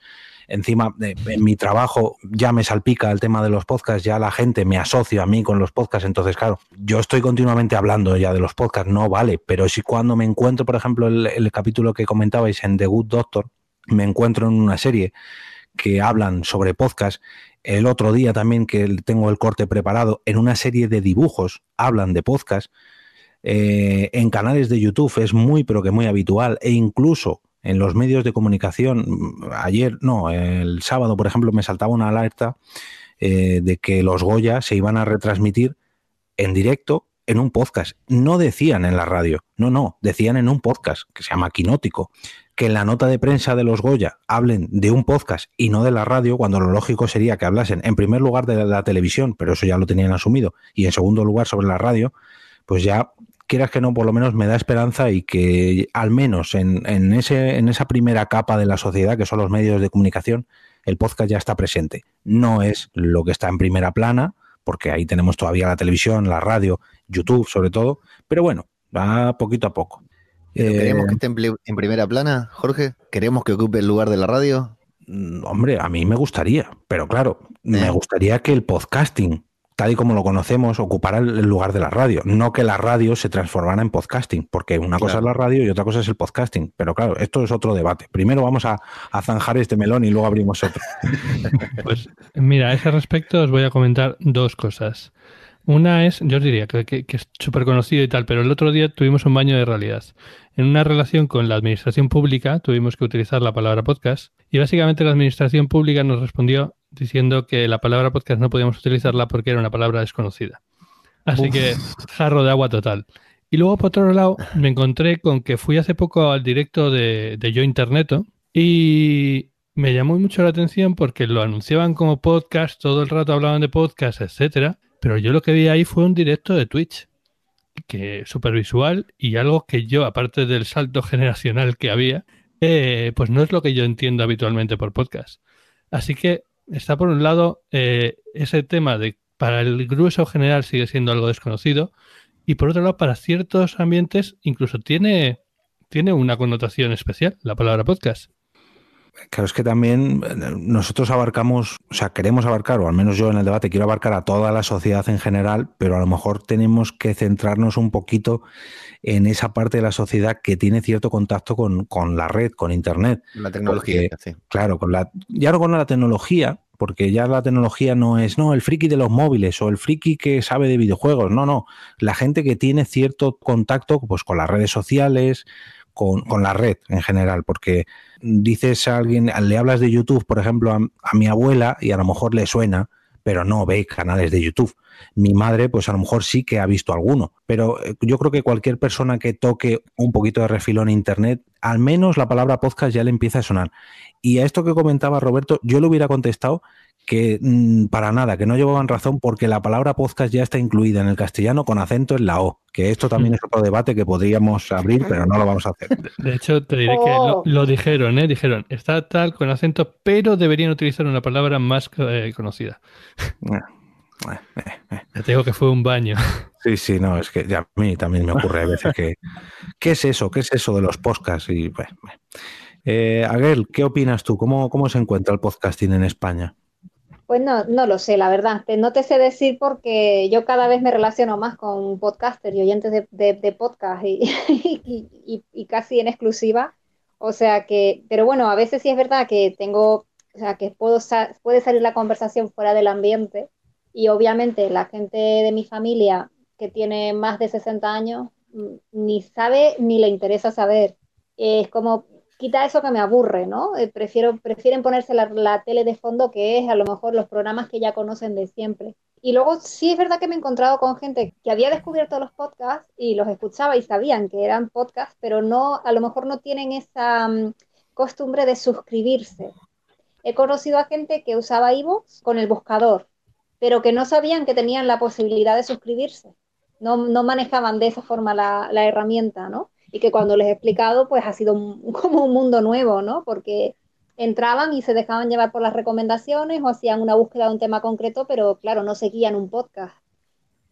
Encima, en mi trabajo ya me salpica el tema de los podcasts, ya la gente me asocia a mí con los podcasts, entonces claro, yo estoy continuamente hablando ya de los podcasts, no vale, pero si cuando me encuentro, por ejemplo, el capítulo que comentabais en The Good Doctor, me encuentro en una serie que hablan sobre podcast. El otro día también que tengo el corte preparado, en una serie de dibujos hablan de podcast. Eh, en canales de YouTube es muy, pero que muy habitual. E incluso en los medios de comunicación, ayer, no, el sábado, por ejemplo, me saltaba una alerta eh, de que los Goya se iban a retransmitir en directo en un podcast. No decían en la radio, no, no, decían en un podcast que se llama Quinótico que en la nota de prensa de los Goya hablen de un podcast y no de la radio, cuando lo lógico sería que hablasen en primer lugar de la televisión, pero eso ya lo tenían asumido, y en segundo lugar sobre la radio, pues ya quieras que no, por lo menos me da esperanza y que al menos en, en, ese, en esa primera capa de la sociedad, que son los medios de comunicación, el podcast ya está presente. No es lo que está en primera plana, porque ahí tenemos todavía la televisión, la radio, YouTube sobre todo, pero bueno, va poquito a poco. ¿Queremos que eh, esté en, primera plana, Jorge? ¿Queremos que ocupe el lugar de la radio? Mm, hombre, a mí me gustaría, pero claro, me eh. gustaría que el podcasting, tal y como lo conocemos, ocupara el lugar de la radio. No que la radio se transformara en podcasting, porque una cosa es la radio y otra cosa es el podcasting. Pero claro, esto es otro debate. Primero vamos a, a zanjar este melón y luego abrimos otro. Pues mira, a ese respecto os voy a comentar dos cosas. Una es, yo os diría que, es súper conocido y tal, pero el otro día tuvimos un baño de realidad. En una relación con la administración pública tuvimos que utilizar la palabra podcast y básicamente la administración pública nos respondió diciendo que la palabra podcast no podíamos utilizarla porque era una palabra desconocida. Así que jarro de agua total. Y luego, por otro lado, me encontré con que fui hace poco al directo de, de Yo Interneto y me llamó mucho la atención porque lo anunciaban como podcast, todo el rato hablaban de podcast, etcétera pero yo lo que vi ahí fue un directo de Twitch, que súper visual y algo que yo, aparte del salto generacional que había, eh, pues no es lo que yo entiendo habitualmente por podcast. Así que está por un lado eh, ese tema de para el grueso general sigue siendo algo desconocido y por otro lado para ciertos ambientes incluso tiene, tiene una connotación especial la palabra podcast. Claro, es que también eh, nosotros abarcamos, o sea, queremos abarcar, o al menos yo en el debate quiero abarcar a toda la sociedad en general, pero a lo mejor tenemos que centrarnos un poquito en esa parte de la sociedad que tiene cierto contacto con, la red, con Internet. La tecnología, sí. Claro, con la, ya no con la tecnología, porque ya la tecnología no es, no, el friki de los móviles o el friki que sabe de videojuegos, no, no, la gente que tiene cierto contacto pues, con las redes sociales, con, con, la red en general, porque dices a alguien, le hablas de YouTube, por ejemplo, a, a, mi abuela y a lo mejor le suena, pero no ve canales de YouTube. Mi madre, pues a lo mejor sí que ha visto alguno, pero eh, yo creo que cualquier persona que toque un poquito de refilón en Internet, al menos la palabra podcast ya le empieza a sonar. Y a esto que comentaba Roberto, yo le hubiera contestado que mmm, para nada, que no llevaban razón porque la palabra podcast ya está incluida en el castellano con acento en la O, que esto también es otro debate que podríamos abrir, pero no lo vamos a hacer. De hecho, te diré que lo, lo dijeron, ¿eh? Dijeron, está tal con acento, pero deberían utilizar una palabra más eh, conocida. Te digo que fue un baño. Sí, sí, no, es que ya a mí también me ocurre a veces que. ¿Qué es eso? ¿Qué es eso de los podcasts? Y, bueno, eh, Aguel, ¿qué opinas tú? ¿Cómo, ¿Cómo se encuentra el podcasting en España? Pues no, no lo sé, la verdad. No te sé decir porque yo cada vez me relaciono más con podcasters y oyentes de, de, podcast y, casi en exclusiva. O sea que, pero bueno, a veces sí es verdad que tengo, o sea, que puede salir la conversación fuera del ambiente y obviamente la gente de mi familia que tiene más de 60 años ni sabe ni le interesa saber. Es como quita eso que me aburre, ¿no? Eh, prefiero, prefieren ponerse la, la, tele de fondo que es a lo mejor los programas que ya conocen de siempre. Y luego sí es verdad que me he encontrado con gente que había descubierto los podcasts y los escuchaba y sabían que eran podcasts, pero no, a lo mejor no tienen esa um, costumbre de suscribirse. He conocido a gente que usaba iVoox con el buscador, pero que no sabían que tenían la posibilidad de suscribirse. No, no manejaban de esa forma la, la herramienta, ¿no? Y que cuando les he explicado, pues ha sido como un mundo nuevo, ¿no? Porque entraban y se dejaban llevar por las recomendaciones o hacían una búsqueda de un tema concreto, pero claro, no seguían un podcast.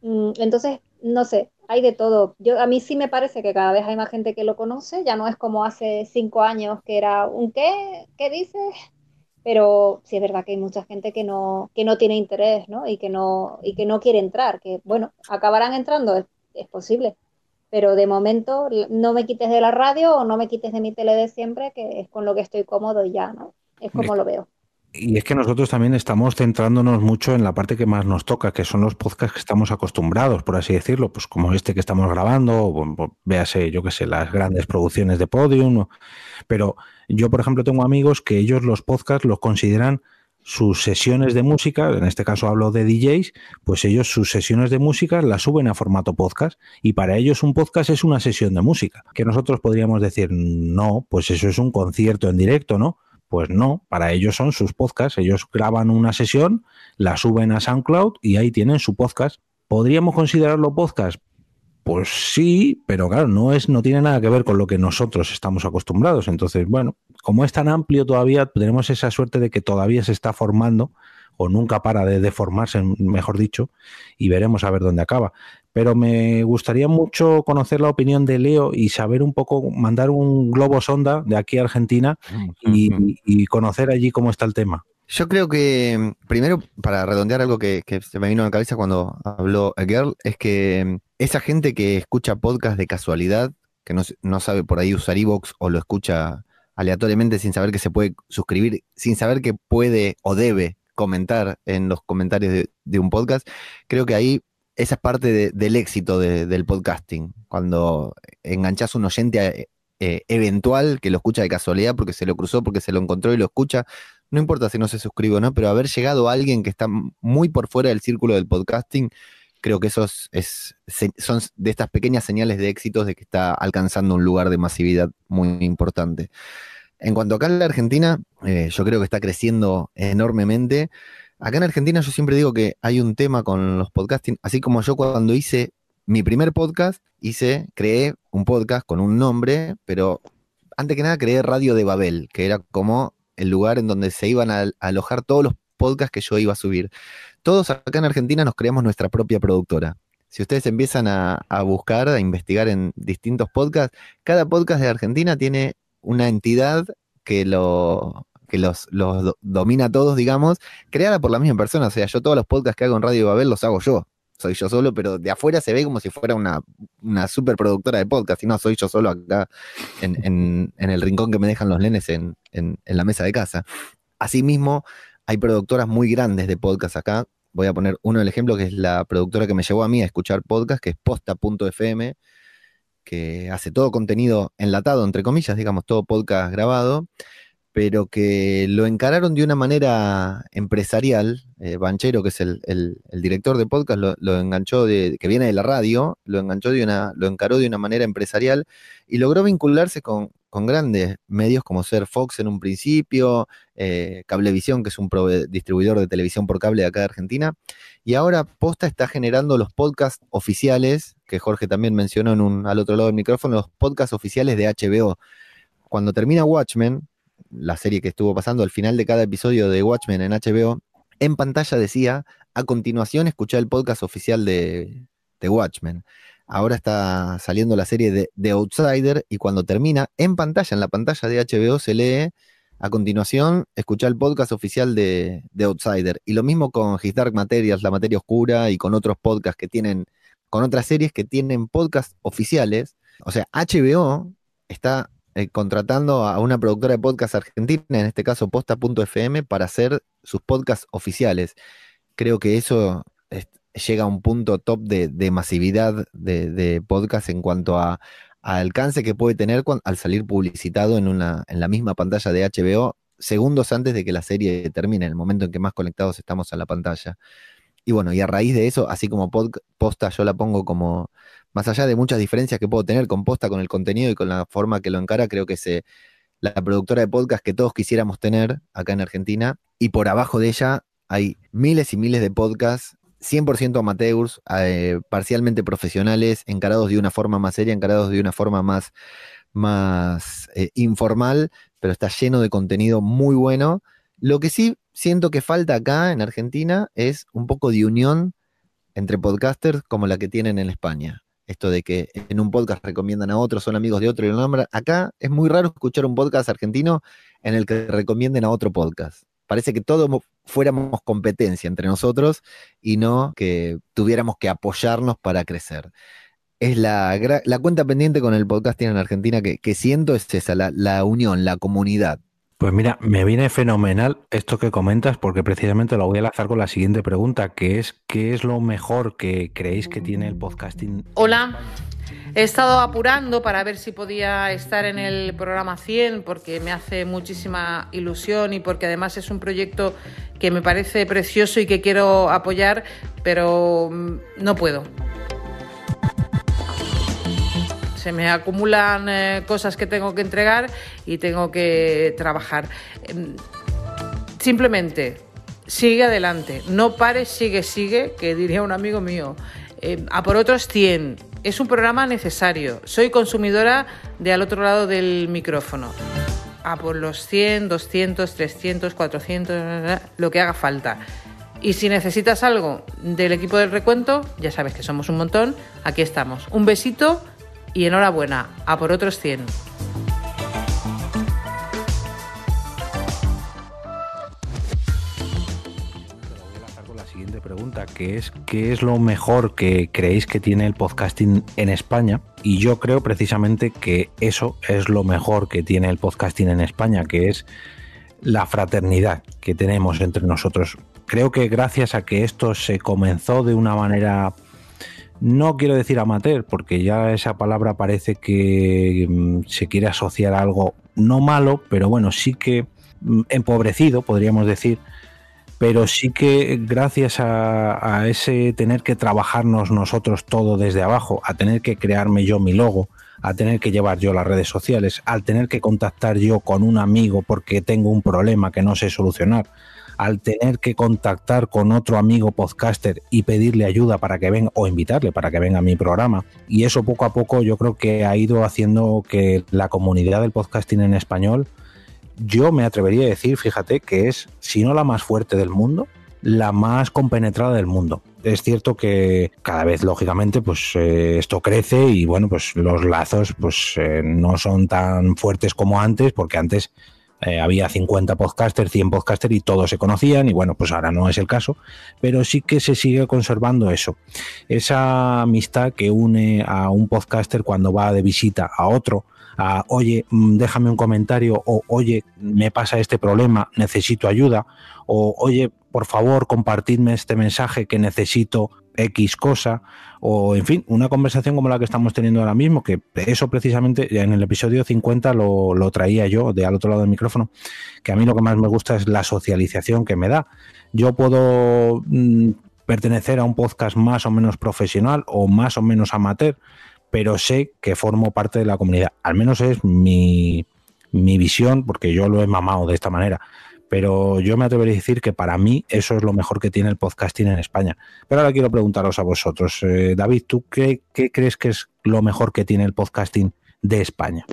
Mm, entonces, no sé, hay de todo. Yo, a mí sí me parece que cada vez hay más gente que lo conoce, ya no es como hace cinco años que era un qué, ¿qué dices? Pero sí es verdad que hay mucha gente que no, que no tiene interés, ¿no? Y que no, y que no quiere entrar, que bueno, acabarán entrando, es posible pero de momento no me quites de la radio o no me quites de mi tele de siempre, que es con lo que estoy cómodo y ya, ¿no? Es como lo veo. Y es que nosotros también estamos centrándonos mucho en la parte que más nos toca, que son los podcasts que estamos acostumbrados, por así decirlo, pues como este que estamos grabando, o, véase, yo qué sé, las grandes producciones de Podium, pero yo, por ejemplo, tengo amigos que ellos los podcasts los consideran sus sesiones de música, en este caso hablo de DJs, pues ellos sus sesiones de música las suben a formato podcast y para ellos un podcast es una sesión de música. Que nosotros podríamos decir, no, pues eso es un concierto en directo, ¿no? Pues no, para ellos son sus podcasts, ellos graban una sesión, la suben a SoundCloud y ahí tienen su podcast. ¿Podríamos considerarlo podcast? Pues sí, pero claro, no es, no tiene nada que ver con lo que nosotros estamos acostumbrados. Entonces, bueno, como es tan amplio todavía, tenemos esa suerte de que todavía se está formando, o nunca para de deformarse, mejor dicho, y veremos a ver dónde acaba. Pero me gustaría mucho conocer la opinión de Leo y saber un poco, mandar un globo sonda de aquí a Argentina y, y conocer allí cómo está el tema. Yo creo que, primero, para redondear algo que, que, se me vino a la cabeza cuando habló Girl, es que esa gente que escucha podcast de casualidad, que no, no sabe por ahí usar Evox o lo escucha aleatoriamente sin saber que se puede suscribir, sin saber que puede o debe comentar en los comentarios de, un podcast, creo que ahí esa es parte de, del éxito de, del podcasting. Cuando enganchas un oyente eh, eventual que lo escucha de casualidad porque se lo cruzó, porque se lo encontró y lo escucha, no importa si no se suscribe o no, pero haber llegado a alguien que está muy por fuera del círculo del podcasting, creo que eso es, es, son de estas pequeñas señales de éxitos de que está alcanzando un lugar de masividad muy importante. En cuanto acá en la Argentina, eh, yo creo que está creciendo enormemente. Acá en Argentina yo siempre digo que hay un tema con los podcasting, así como yo cuando hice mi primer podcast, hice, creé un podcast con un nombre, pero antes que nada creé Radio de Babel, que era como el lugar en donde se iban a, alojar todos los podcasts que yo iba a subir. Todos acá en Argentina nos creamos nuestra propia productora. Si ustedes empiezan a, a buscar, a investigar en distintos podcasts, cada podcast de Argentina tiene una entidad que lo, que los, los domina a todos, digamos, creada por la misma persona. O sea, yo todos los podcasts que hago en Radio Babel los hago yo. Soy yo solo, pero de afuera se ve como si fuera una, una super productora de podcast. Y no, soy yo solo acá en, en, en el rincón que me dejan los nenes en, en, la mesa de casa. Asimismo, hay productoras muy grandes de podcast acá. Voy a poner uno del ejemplo, que es la productora que me llevó a mí a escuchar podcast, que es posta.fm, que hace todo contenido enlatado, entre comillas, digamos, todo podcast grabado, pero que lo encararon de una manera empresarial. Eh, Banchero, que es el, director de podcast, lo, enganchó de, que viene de la radio, lo enganchó de una, lo encaró de una manera empresarial y logró vincularse con, grandes medios como ser Fox en un principio, eh, Cablevisión, que es un distribuidor de televisión por cable de acá de Argentina, y ahora Posta está generando los podcasts oficiales, que Jorge también mencionó en un, al otro lado del micrófono, los podcasts oficiales de HBO. Cuando termina Watchmen, la serie que estuvo pasando al final de cada episodio de Watchmen en HBO, en pantalla decía, a continuación escuché el podcast oficial de, de Watchmen. Ahora está saliendo la serie de The Outsider y cuando termina, en pantalla, en la pantalla de HBO, se lee a continuación, escuchar el podcast oficial de The Outsider. Y lo mismo con His Dark Materials, La Materia Oscura, y con otros podcasts que tienen, con otras series que tienen podcasts oficiales. O sea, HBO está eh, contratando a una productora de podcast argentina, en este caso Posta.fm, para hacer sus podcasts oficiales. Creo que eso llega a un punto top de, masividad de, podcast en cuanto a, alcance que puede tener al salir publicitado en, una, en la misma pantalla de HBO segundos antes de que la serie termine, en el momento en que más conectados estamos a la pantalla. Y bueno, y a raíz de eso, así como posta yo la pongo como, más allá de muchas diferencias que puedo tener con posta, con el contenido y con la forma que lo encara, creo que es la productora de podcast que todos quisiéramos tener acá en Argentina. Y por abajo de ella hay miles y miles de podcasts 100% amateurs, eh, parcialmente profesionales, encarados de una forma más seria, encarados de una forma más, más eh, informal, pero está lleno de contenido muy bueno. Lo que sí siento que falta acá en Argentina es un poco de unión entre podcasters como la que tienen en España. Esto de que en un podcast recomiendan a otro, son amigos de otro y lo nombran. Acá es muy raro escuchar un podcast argentino en el que recomienden a otro podcast parece que todos fuéramos competencia entre nosotros y no que tuviéramos que apoyarnos para crecer. Es la, la cuenta pendiente con el podcasting en Argentina que, siento es esa, la, unión, la comunidad. Pues mira, me viene fenomenal esto que comentas porque precisamente lo voy a lanzar con la siguiente pregunta, que es ¿qué es lo mejor que creéis que tiene el podcasting? Hola, He estado apurando para ver si podía estar en el programa 100 porque me hace muchísima ilusión y porque además es un proyecto que me parece precioso y que quiero apoyar, pero mm, no puedo. Se me acumulan eh, cosas que tengo que entregar y tengo que trabajar. Em, simplemente sigue adelante, no pares, sigue, sigue, que diría un amigo mío. Em, a por otros 100 es un programa necesario. Soy consumidora de al otro lado del micrófono. A por los 100, 200, 300, 400, lo que haga falta. Y si necesitas algo del equipo del recuento, ya sabes que somos un montón, aquí estamos. Un besito y enhorabuena. A por otros 100. pregunta, que es ¿qué es lo mejor que creéis que tiene el podcasting en España? Y yo creo precisamente que eso es lo mejor que tiene el podcasting en España, que es la fraternidad que tenemos entre nosotros. Creo que gracias a que esto se comenzó de una manera, no quiero decir amateur, porque ya esa palabra parece que mm, se quiere asociar a algo no malo, pero bueno, sí que mm, empobrecido, podríamos decir, pero sí que gracias a, ese tener que trabajarnos nosotros todo desde abajo, a tener que crearme yo mi logo, a tener que llevar yo las redes sociales, al tener que contactar yo con un amigo porque tengo un problema que no sé solucionar, al tener que contactar con otro amigo podcaster y pedirle ayuda para que venga o invitarle para que venga a mi programa. Y eso poco a poco yo creo que ha ido haciendo que la comunidad del podcasting en español yo me atrevería a decir, fíjate, que es, si no la más fuerte del mundo, la más compenetrada del mundo. Es cierto que cada vez, lógicamente, pues eh, esto crece y bueno, pues los lazos pues eh, no son tan fuertes como antes, porque antes eh, había 50 podcasters, 100 podcasters y todos se conocían y bueno, pues ahora no es el caso, pero sí que se sigue conservando eso, esa amistad que une a un podcaster cuando va de visita a otro, a oye, mm, déjame un comentario o oye, me pasa este problema, necesito ayuda o oye, por favor, compartidme este mensaje que necesito X cosa, o en fin, una conversación como la que estamos teniendo ahora mismo, que eso precisamente en el episodio 50 lo, lo, traía yo de al otro lado del micrófono, que a mí lo que más me gusta es la socialización que me da. Yo puedo mm, pertenecer a un podcast más o menos profesional o más o menos amateur, pero sé que formo parte de la comunidad. Al menos es mi, mi visión, porque yo lo he mamado de esta manera pero yo me atrevería a decir que para mí eso es lo mejor que tiene el podcasting en España. Pero ahora quiero preguntaros a vosotros, eh, David, ¿tú qué, crees que es lo mejor que tiene el podcasting de España?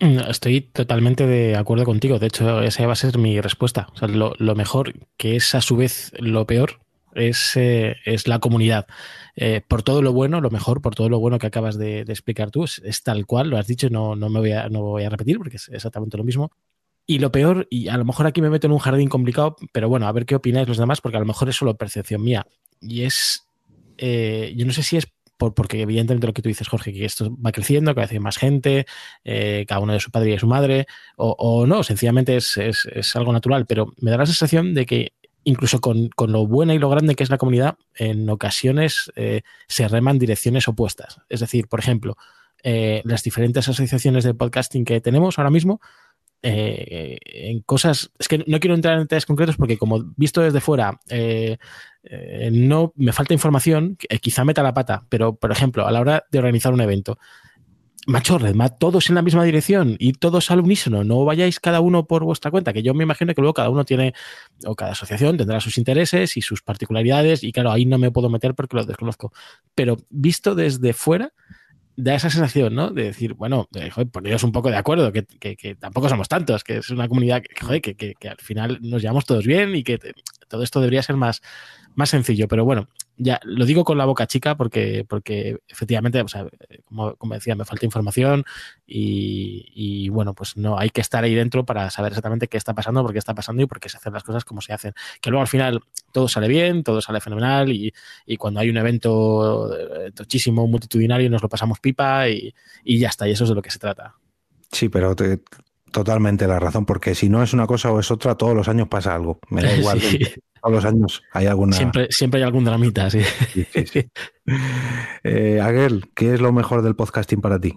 Mm, estoy totalmente de acuerdo contigo. De hecho, esa va a ser mi respuesta. lo, mejor, que es a su vez lo peor, es, eh, es la comunidad. Eh, por todo lo bueno, lo mejor, por todo lo bueno que acabas de, explicar tú, es, tal cual, lo has dicho, no, no me voy a, no voy a repetir porque es exactamente lo mismo. Y lo peor, y a lo mejor aquí me meto en un jardín complicado, pero bueno, a ver qué opináis los demás, porque a lo mejor es solo percepción mía. Y es, eh, yo no sé si es por, porque evidentemente lo que tú dices, Jorge, que esto va creciendo, cada vez hay más gente, eh, cada uno de su padre y de su madre, o, no, sencillamente es, algo natural, pero me da la sensación de que incluso con, lo buena y lo grande que es la comunidad, en ocasiones eh, se reman direcciones opuestas. Es decir, por ejemplo, las diferentes asociaciones de podcasting que tenemos ahora mismo, eh, en cosas. Es que no quiero entrar en detalles concretos porque, como visto desde fuera, eh, eh, no me falta información, quizá meta la pata, pero por ejemplo, a la hora de organizar un evento, macho, todos en la misma dirección y todos al unísono, no vayáis cada uno por vuestra cuenta, que yo me imagino que luego cada uno tiene, o cada asociación tendrá sus intereses y sus particularidades, y claro, ahí no me puedo meter porque lo desconozco. Pero visto desde fuera, da esa sensación, ¿no? De decir, bueno, de, joder, un poco de acuerdo, que, tampoco somos tantos, que es una comunidad que, que, que, al final nos llevamos todos bien y que todo esto debería ser más, más sencillo. Pero bueno, ya lo digo con la boca chica porque, porque efectivamente, o sea, como, como, decía, me falta información y, bueno, pues no hay que estar ahí dentro para saber exactamente qué está pasando, por qué está pasando y por qué se hacen las cosas como se hacen. Que luego al final todo sale bien, todo sale fenomenal y, cuando hay un evento eh, tochísimo, multitudinario, nos lo pasamos pipa y, ya está, y eso es de lo que se trata. Sí, pero te, totalmente la razón, porque si no es una cosa o es otra, todos los años pasa algo. Me da igual. Todos los años hay alguna. Siempre, siempre hay algún dramita, sí. sí, eh, Aguel, ¿qué es lo mejor del podcasting para ti?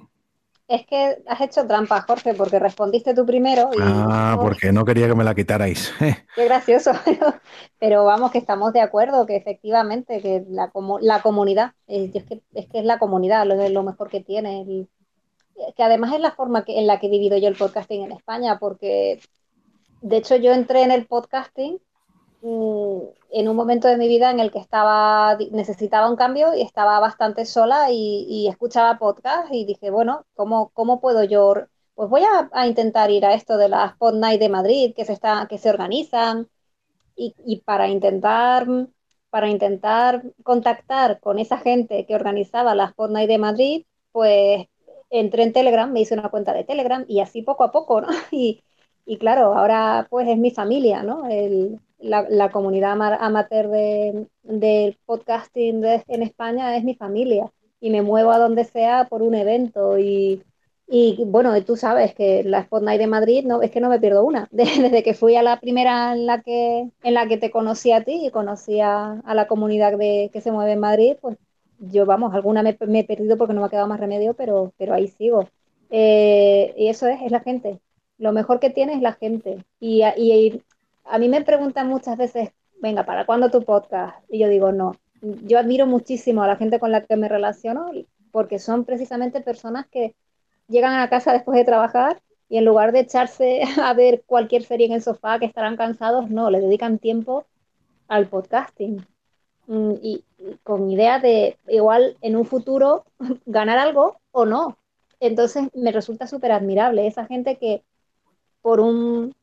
Es que has hecho trampa, Jorge, porque respondiste tú primero. ah, porque no quería que me la quitarais. Qué gracioso. Pero, vamos, que estamos de acuerdo, que efectivamente, que la, la comunidad, es, que, es que es la comunidad lo, lo mejor que tiene. que además es la forma que, en la que he vivido yo el podcasting en España, porque de hecho yo entré en el podcasting en un momento de mi vida en el que estaba, necesitaba un cambio y estaba bastante sola y, escuchaba podcast y dije, bueno, ¿cómo, cómo puedo yo? Pues voy a, intentar ir a esto de las Pod Night de Madrid que se, está, que se organizan y, y, para intentar para intentar contactar con esa gente que organizaba las Pod Night de Madrid, pues entré en Telegram, me hice una cuenta de Telegram y así poco a poco, ¿no? Y, y claro, ahora pues es mi familia, ¿no? El, la, comunidad amateur de, del podcasting en España es mi familia y me muevo a donde sea por un evento y, y bueno, tú sabes que la Spot de Madrid no, es que no me pierdo una. Desde que fui a la primera en la que, en la que te conocí a ti y conocí a, la comunidad de, que se mueve en Madrid, pues yo, vamos, alguna me, he perdido porque no me ha quedado más remedio, pero, pero ahí sigo. Eh, y eso es, es la gente. Lo mejor que tiene es la gente. Y, y, a mí me preguntan muchas veces, venga, ¿para cuándo tu podcast? Y yo digo, no. Yo admiro muchísimo a la gente con la que me relaciono porque son precisamente personas que llegan a la casa después de trabajar y en lugar de echarse a ver cualquier serie en el sofá que estarán cansados, no, le dedican tiempo al podcasting. Mm, y, con idea de igual en un futuro ganar algo o no. Entonces me resulta súper admirable esa gente que por un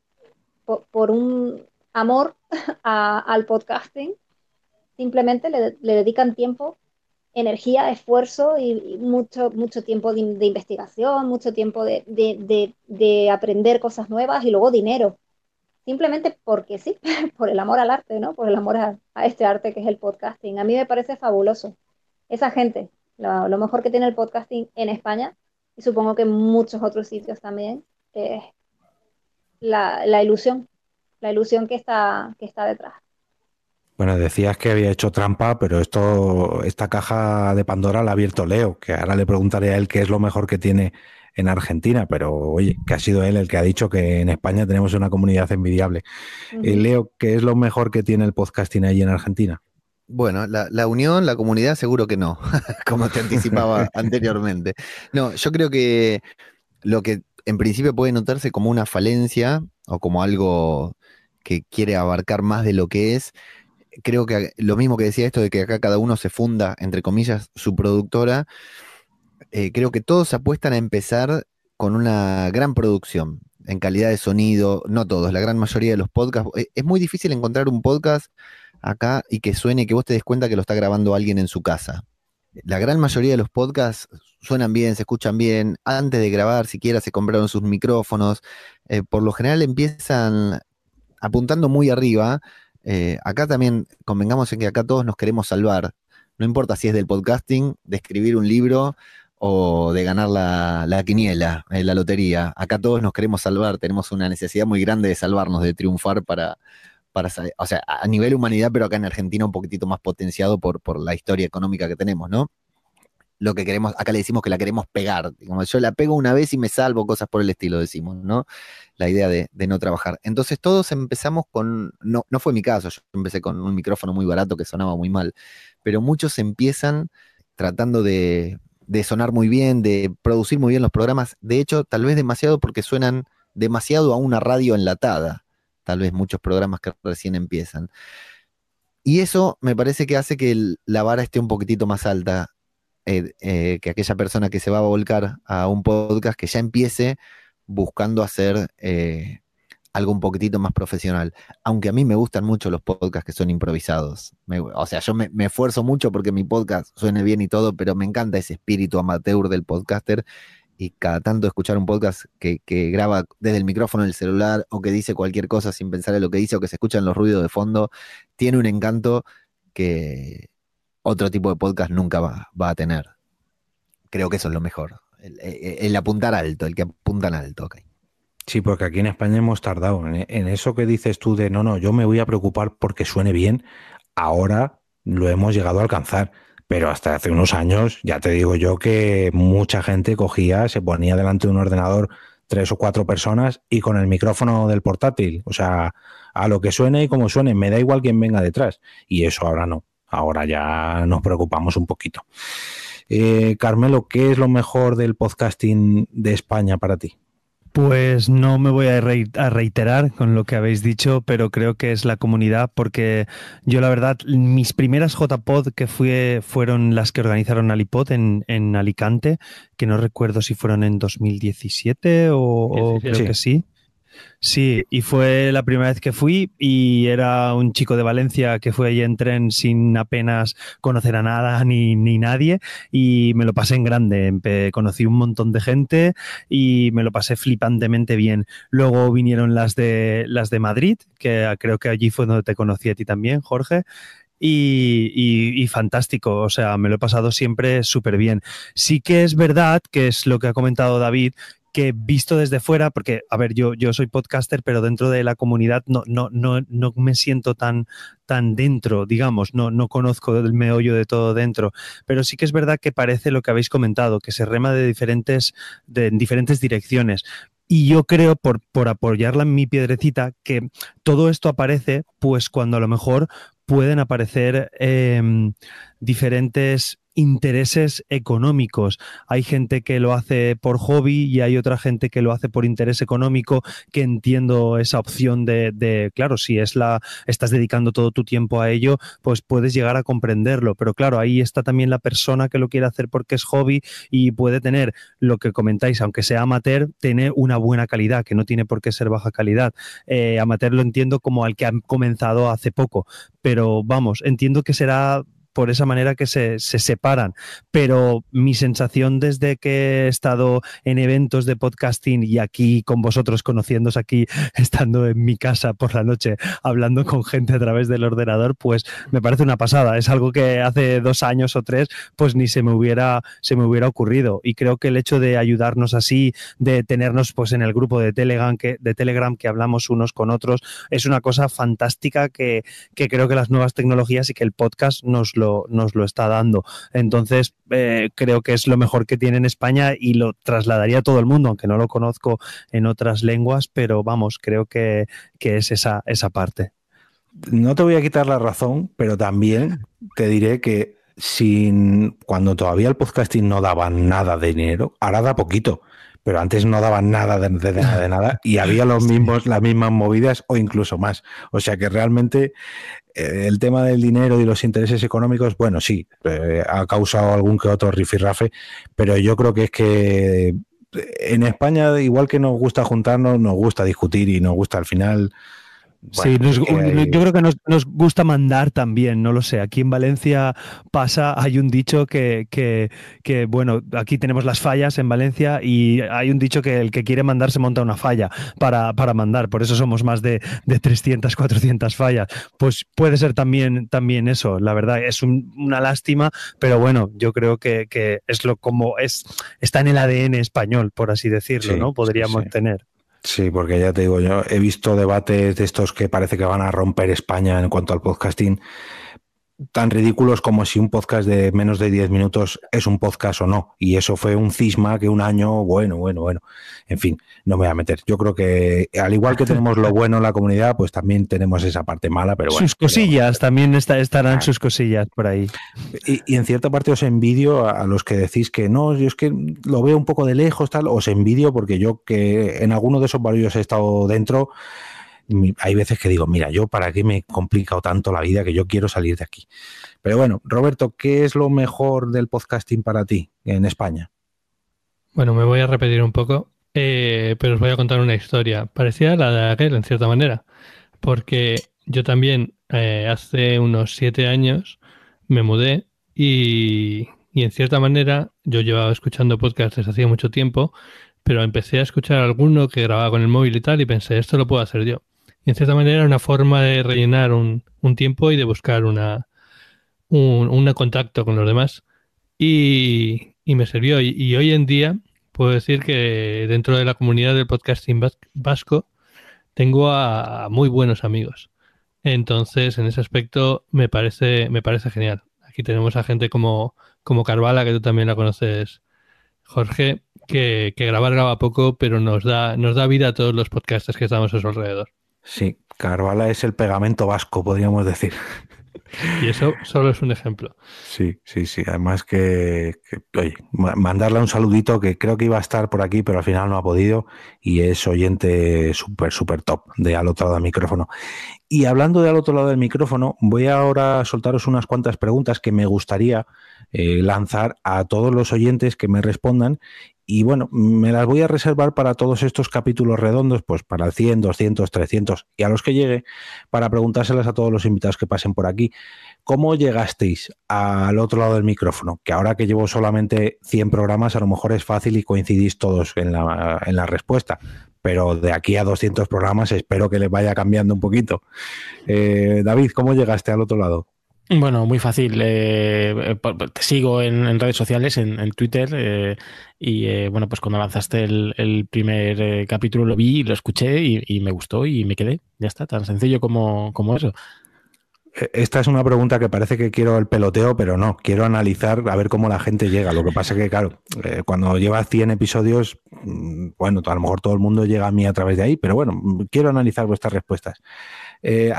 por, un amor al podcasting, simplemente le, dedican tiempo energía, esfuerzo y, mucho, mucho tiempo de, investigación, mucho tiempo de, de, aprender cosas nuevas y luego dinero. Simplemente porque sí, por el amor al arte, ¿no? Por el amor a, este arte que es el podcasting. A mí me parece fabuloso. Esa gente, lo, mejor que tiene el podcasting en España y supongo que en muchos otros sitios también, es la, la ilusión, la ilusión que está, que está detrás. Bueno, decías que había hecho trampa, pero esto, esta caja de Pandora la ha abierto Leo, que ahora le preguntaré a él qué es lo mejor que tiene en Argentina, pero oye, que ha sido él el que ha dicho que en España tenemos una comunidad envidiable. Eh, Leo, ¿qué es lo mejor que tiene el podcasting ahí en Argentina? Bueno, la, la unión, la comunidad, seguro que no, como te anticipaba anteriormente. No, yo creo que lo que en principio puede notarse como una falencia o como algo que quiere abarcar más de lo que es, creo que lo mismo que decía esto de que acá cada uno se funda, entre comillas, su productora, eh, creo que todos apuestan a empezar con una gran producción en calidad de sonido, no todos, la gran mayoría de los podcasts. Eh, es muy difícil encontrar un podcast acá y que suene, que vos te des cuenta que lo está grabando alguien en su casa. La gran mayoría de los podcasts suenan bien, se escuchan bien. Antes de grabar, siquiera se compraron sus micrófonos. Eh, por lo general empiezan apuntando muy arriba eh, acá también convengamos en que acá todos nos queremos salvar. No importa si es del podcasting, de escribir un libro o de ganar la, quiniela, eh, la lotería. Acá todos nos queremos salvar, tenemos una necesidad muy grande de salvarnos, de triunfar para, para o sea, a nivel humanidad, pero acá en Argentina un poquitito más potenciado por, por la historia económica que tenemos, ¿no? Lo que queremos, acá le decimos que la queremos pegar. Como yo la pego una vez y me salvo, cosas por el estilo, decimos, ¿no? la idea de, no trabajar. Entonces todos empezamos con, no, no fue mi caso, yo empecé con un micrófono muy barato que sonaba muy mal, pero muchos empiezan tratando de, de sonar muy bien, de producir muy bien los programas, de hecho tal vez demasiado porque suenan demasiado a una radio enlatada, tal vez muchos programas que recién empiezan. Y eso me parece que hace que la vara esté un poquitito más alta eh, eh, que aquella persona que se va a volcar a un podcast que ya empiece buscando hacer eh, algo un poquitito más profesional. Aunque a mí me gustan mucho los podcasts que son improvisados. o sea, yo me, esfuerzo mucho porque mi podcast suene bien y todo, pero me encanta ese espíritu amateur del podcaster. Y cada tanto escuchar un podcast que, graba desde el micrófono del celular o que dice cualquier cosa sin pensar en lo que dice o que se escuchan los ruidos de fondo, tiene un encanto que otro tipo de podcast nunca va, a tener. Creo que eso es lo mejor. El, apuntar alto, el que apuntan alto. Sí, porque aquí en España hemos tardado. En, eso que dices tú de no, no, yo me voy a preocupar porque suene bien, ahora lo hemos llegado a alcanzar. Pero hasta hace unos años, ya te digo yo que mucha gente cogía, se ponía delante de un ordenador tres o cuatro personas y con el micrófono del portátil. O sea, a lo que suene y como suene, me da igual quién venga detrás. Y eso ahora no. Ahora ya nos preocupamos un poquito. Eh, Carmelo, ¿qué es lo mejor del podcasting de España para ti? Pues no me voy a, reiterar con lo que habéis dicho, pero creo que es la comunidad, porque yo la verdad, mis primeras JPod que fui, fueron las que organizaron Alipod en, en Alicante, que no recuerdo si fueron en 2017 o, creo que sí. Sí, y fue la primera vez que fui y era un chico de Valencia que fue allí en tren sin apenas conocer a nada ni, ni nadie y me lo pasé en grande. conocí un montón de gente y me lo pasé flipantemente bien. Luego vinieron las de, las de Madrid, que creo que allí fue donde te conocí a ti también, Jorge. Y, y, fantástico, o sea, me lo he pasado siempre súper bien. Sí que es verdad, que es lo que ha comentado David, que visto desde fuera, porque, a ver, yo, yo soy podcaster, pero dentro de la comunidad no, no, no, no me siento tan, tan dentro, digamos, no, no conozco el meollo de todo dentro, pero sí que es verdad que parece lo que habéis comentado, que se rema de diferentes, de, en diferentes direcciones. Y yo creo, por, por apoyarla en mi piedrecita, que todo esto aparece, pues cuando a lo mejor pueden aparecer em, diferentes intereses económicos. Hay gente que lo hace por hobby y hay otra gente que lo hace por interés económico, que entiendo esa opción de, claro, si es la, estás dedicando todo tu tiempo a ello, pues puedes llegar a comprenderlo. Pero claro, ahí está también la persona que lo quiere hacer porque es hobby y puede tener lo que comentáis, aunque sea amateur, tener una buena calidad, que no tiene por qué ser baja calidad. Eh, amateur lo entiendo como al que ha comenzado hace poco, pero vamos, entiendo que será por esa manera que se, se separan. Pero mi sensación desde que he estado en eventos de podcasting y aquí con vosotros conociéndose aquí, estando en mi casa por la noche, hablando con gente a través del ordenador, pues me parece una pasada. Es algo que hace dos años o tres, pues ni se me hubiera, se me hubiera ocurrido. Y creo que el hecho de ayudarnos así, de tenernos pues en el grupo de Telegram que, de Telegram que hablamos unos con otros, es una cosa fantástica que, que creo que las nuevas tecnologías y que el podcast nos lo, nos lo está dando. Entonces, eh, creo que es lo mejor que tiene en España y lo trasladaría a todo el mundo, aunque no lo conozco en otras lenguas, pero vamos, creo que, que es esa, esa parte. No te voy a quitar la razón, pero también te diré que sin cuando todavía el podcasting no daba nada de dinero, ahora da poquito, pero antes no daban nada de, de, de nada y había los mismos, las mismas movidas o incluso más. O sea que realmente eh, el tema del dinero y los intereses económicos, bueno, sí, eh, ha causado algún que otro rifirrafe, pero yo creo que es que en España, igual que nos gusta juntarnos, nos gusta discutir y nos gusta al final bueno, sí, nos, yo creo que nos, nos, gusta mandar también, no lo sé. Aquí en Valencia pasa, hay un dicho que, que, que, bueno, aquí tenemos las fallas en Valencia y hay un dicho que el que quiere mandar se monta una falla para, para mandar, por eso somos más de, de 300, 400 fallas. Pues puede ser también, también eso, la verdad, es un, una lástima, pero bueno, yo creo que, que, es lo como es, está en el ADN español, por así decirlo, sí, ¿no? Podríamos sí. tener. Sí, porque ya te digo, yo he visto debates de estos que parece que van a romper España en cuanto al podcasting, tan ridículos como si un podcast de menos de 10 minutos es un podcast o no. Y eso fue un cisma que un año, bueno, bueno, bueno. En fin, no me voy a meter. Yo creo que al igual que tenemos lo bueno en la comunidad, pues también tenemos esa parte mala, pero bueno. Sus cosillas, pero... también está, estarán sus cosillas por ahí. Y, y, en cierta parte os envidio a, a los que decís que no, yo es que lo veo un poco de lejos, tal, os envidio porque yo que en alguno de esos barrios he estado dentro, hay veces que digo, mira, yo para qué me he complicado tanto la vida que yo quiero salir de aquí. Pero bueno, Roberto, ¿qué es lo mejor del podcasting para ti en España? Bueno, me voy a repetir un poco, eh, pero os voy a contar una historia parecida a la de aquel, en cierta manera, porque yo también eh, hace unos siete años me mudé y, y en cierta manera yo llevaba escuchando podcasts desde hacía mucho tiempo, pero empecé a escuchar alguno que grababa con el móvil y tal y pensé, esto lo puedo hacer yo en cierta manera una forma de rellenar un, un tiempo y de buscar una, un, un, contacto con los demás. Y, y me sirvió. Y, hoy en día puedo decir que dentro de la comunidad del podcasting vasco tengo a, a muy buenos amigos. Entonces, en ese aspecto me parece, me parece genial. Aquí tenemos a gente como, como Carvala, que tú también la conoces, Jorge, que, que grabar graba poco, pero nos da, nos da vida a todos los podcasters que estamos a su alrededor. Sí, Carvala es el pegamento vasco, podríamos decir. Y eso solo es un ejemplo. Sí, sí, sí. Además que, que, oye, mandarle un saludito que creo que iba a estar por aquí, pero al final no ha podido y es oyente súper, súper top de al otro lado del micrófono. Y hablando de al otro lado del micrófono, voy ahora a soltaros unas cuantas preguntas que me gustaría eh, lanzar a todos los oyentes que me respondan y bueno, me las voy a reservar para todos estos capítulos redondos, pues para el 100, 200, 300 y a los que llegue, para preguntárselas a todos los invitados que pasen por aquí. ¿Cómo llegasteis al otro lado del micrófono? Que ahora que llevo solamente 100 programas, a lo mejor es fácil y coincidís todos en la, en la respuesta. Pero de aquí a 200 programas espero que les vaya cambiando un poquito. Eh, David, ¿cómo llegaste al otro lado? Bueno, muy fácil. Eh, te sigo en, redes sociales, en, en Twitter, eh, y eh, bueno, pues cuando lanzaste el, el primer eh, capítulo lo vi, lo escuché y, me gustó y me quedé. Ya está, tan sencillo como, como eso. E, esta es una pregunta que parece que quiero el peloteo, pero no, quiero analizar a ver cómo la gente llega. Lo que pasa que, claro, eh, cuando lleva 100 episodios, mm, bueno, a lo mejor todo el mundo llega a mí a través de ahí, pero bueno, quiero analizar vuestras respuestas. Eh,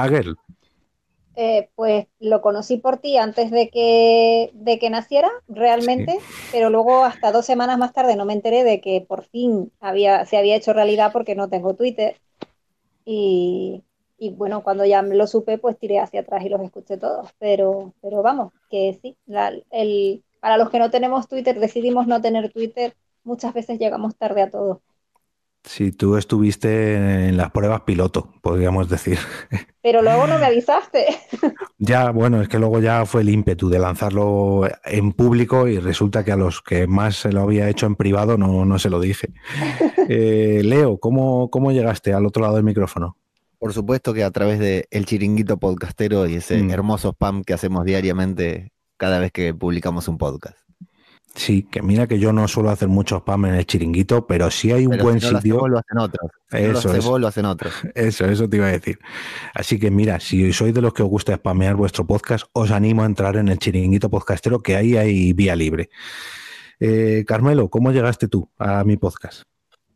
eh, pues lo conocí por ti antes de que, de que naciera realmente, sí. pero luego hasta dos semanas más tarde no me enteré de que por fin había, se había hecho realidad porque no tengo Twitter. Y, y bueno, cuando ya lo supe, pues tiré hacia atrás y los escuché todos. Pero, pero vamos, que sí, la, el, para los que no tenemos Twitter, decidimos no tener Twitter, muchas veces llegamos tarde a todo. Sí, tú estuviste en las pruebas piloto, podríamos decir. Pero luego no me avisaste. Ya, bueno, es que luego ya fue el ímpetu de lanzarlo en público y resulta que a los que más se lo había hecho en privado no, no se lo dije. Eh, Leo, ¿cómo, ¿cómo llegaste al otro lado del micrófono? Por supuesto que a través de El Chiringuito Podcastero y ese Mm. hermoso spam que hacemos diariamente cada vez que publicamos un podcast. Sí, que mira que yo no suelo hacer mucho spam en el chiringuito, pero sí hay un Pero buen si no lo sitio. hacemos, lo hacen otros. Si no lo Eso, eso. lo hacen otros. Eso, eso te iba a decir. Así que mira, si sois de los que os gusta spamear vuestro podcast, os animo a entrar en el chiringuito podcastero, que ahí hay vía libre. Eh, Carmelo, ¿cómo llegaste tú a mi podcast?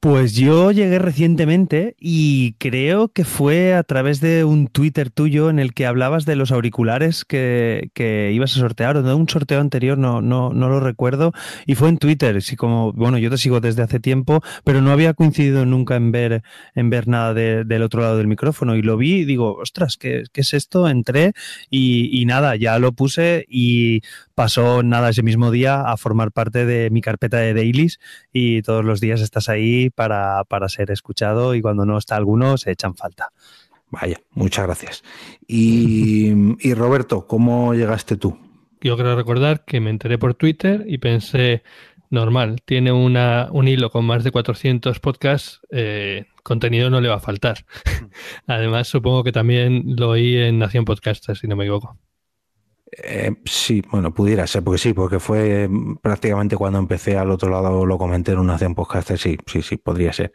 Pues yo llegué recientemente y creo que fue a través de un Twitter tuyo en el que hablabas de los auriculares que, que ibas a sortear o de un sorteo anterior, no, no, no lo recuerdo. Y fue en Twitter, sí, como, bueno, yo te sigo desde hace tiempo, pero no había coincidido nunca en ver, en ver nada de- del otro lado del micrófono. Y lo vi y digo, ostras, ¿qué, qué es esto? Entré y, y nada, ya lo puse y pasó nada ese mismo día a formar parte de mi carpeta de dailies y todos los días estás ahí para, para ser escuchado y cuando no está alguno se echan falta. Vaya, muchas gracias. Y, y Roberto, ¿cómo llegaste tú? Yo quiero recordar que me enteré por Twitter y pensé, normal, tiene una, un hilo con más de 400 podcasts, eh, contenido no le va a faltar. Además, supongo que también lo oí en Nación Podcaster, si no me equivoco. Eh, sí, bueno, pudiera ser, porque sí, porque fue mm, prácticamente cuando empecé al otro lado, lo comenté en una acción podcaster, sí, sí, sí, podría ser.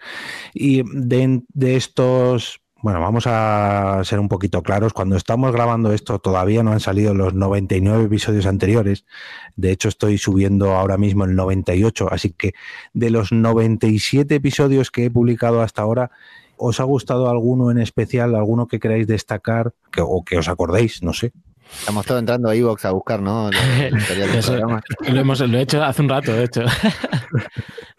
Y de, estos, bueno, vamos a ser un poquito claros, cuando estamos grabando esto todavía no han salido los 99 episodios anteriores, de hecho estoy subiendo ahora mismo el 98, así que de los 97 episodios que he publicado hasta ahora, ¿os ha gustado alguno en especial, alguno que queráis destacar o que os acordéis? No sé. Estamos todos entrando a Evox a buscar, ¿no? Eso-. Lo, hemos, lo he hecho hace un rato, de hecho.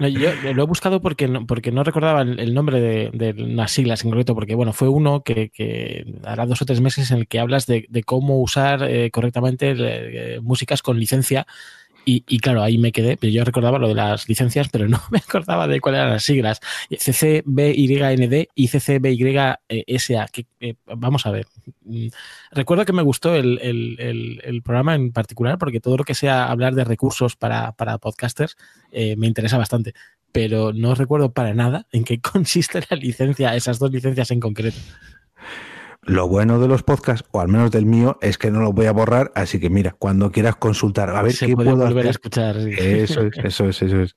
No, yo lo he buscado porque no, porque no recordaba el, el nombre de, de las siglas en concreto, porque bueno, fue uno que, que hará dos o tres meses en el que hablas de, de cómo usar eh, correctamente eh, músicas con licencia. Y, y claro, ahí me quedé, pero yo recordaba lo de las licencias, pero no me acordaba de cuáles eran las siglas. CCBYND y CCBYSA. Que, eh, vamos a ver. Mm, Recuerdo que me gustó el, el- el- programa en particular porque todo lo que sea hablar de recursos para, para podcasters eh, me interesa bastante, pero no recuerdo para nada en qué consiste la licencia, esas dos licencias en concreto. Lo bueno de los podcasts, o al menos del mío, es que no los voy a borrar, así que mira, cuando quieras consultar, a ver Se qué puede puedo volver a hacer. escuchar. sí. Eso es, eso es, eso es.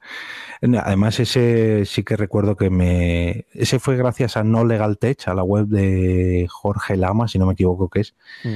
Además, ese sí que recuerdo que me. Ese fue gracias a No Legal Tech, a la web de Jorge Lama, si no me equivoco que es. Mm.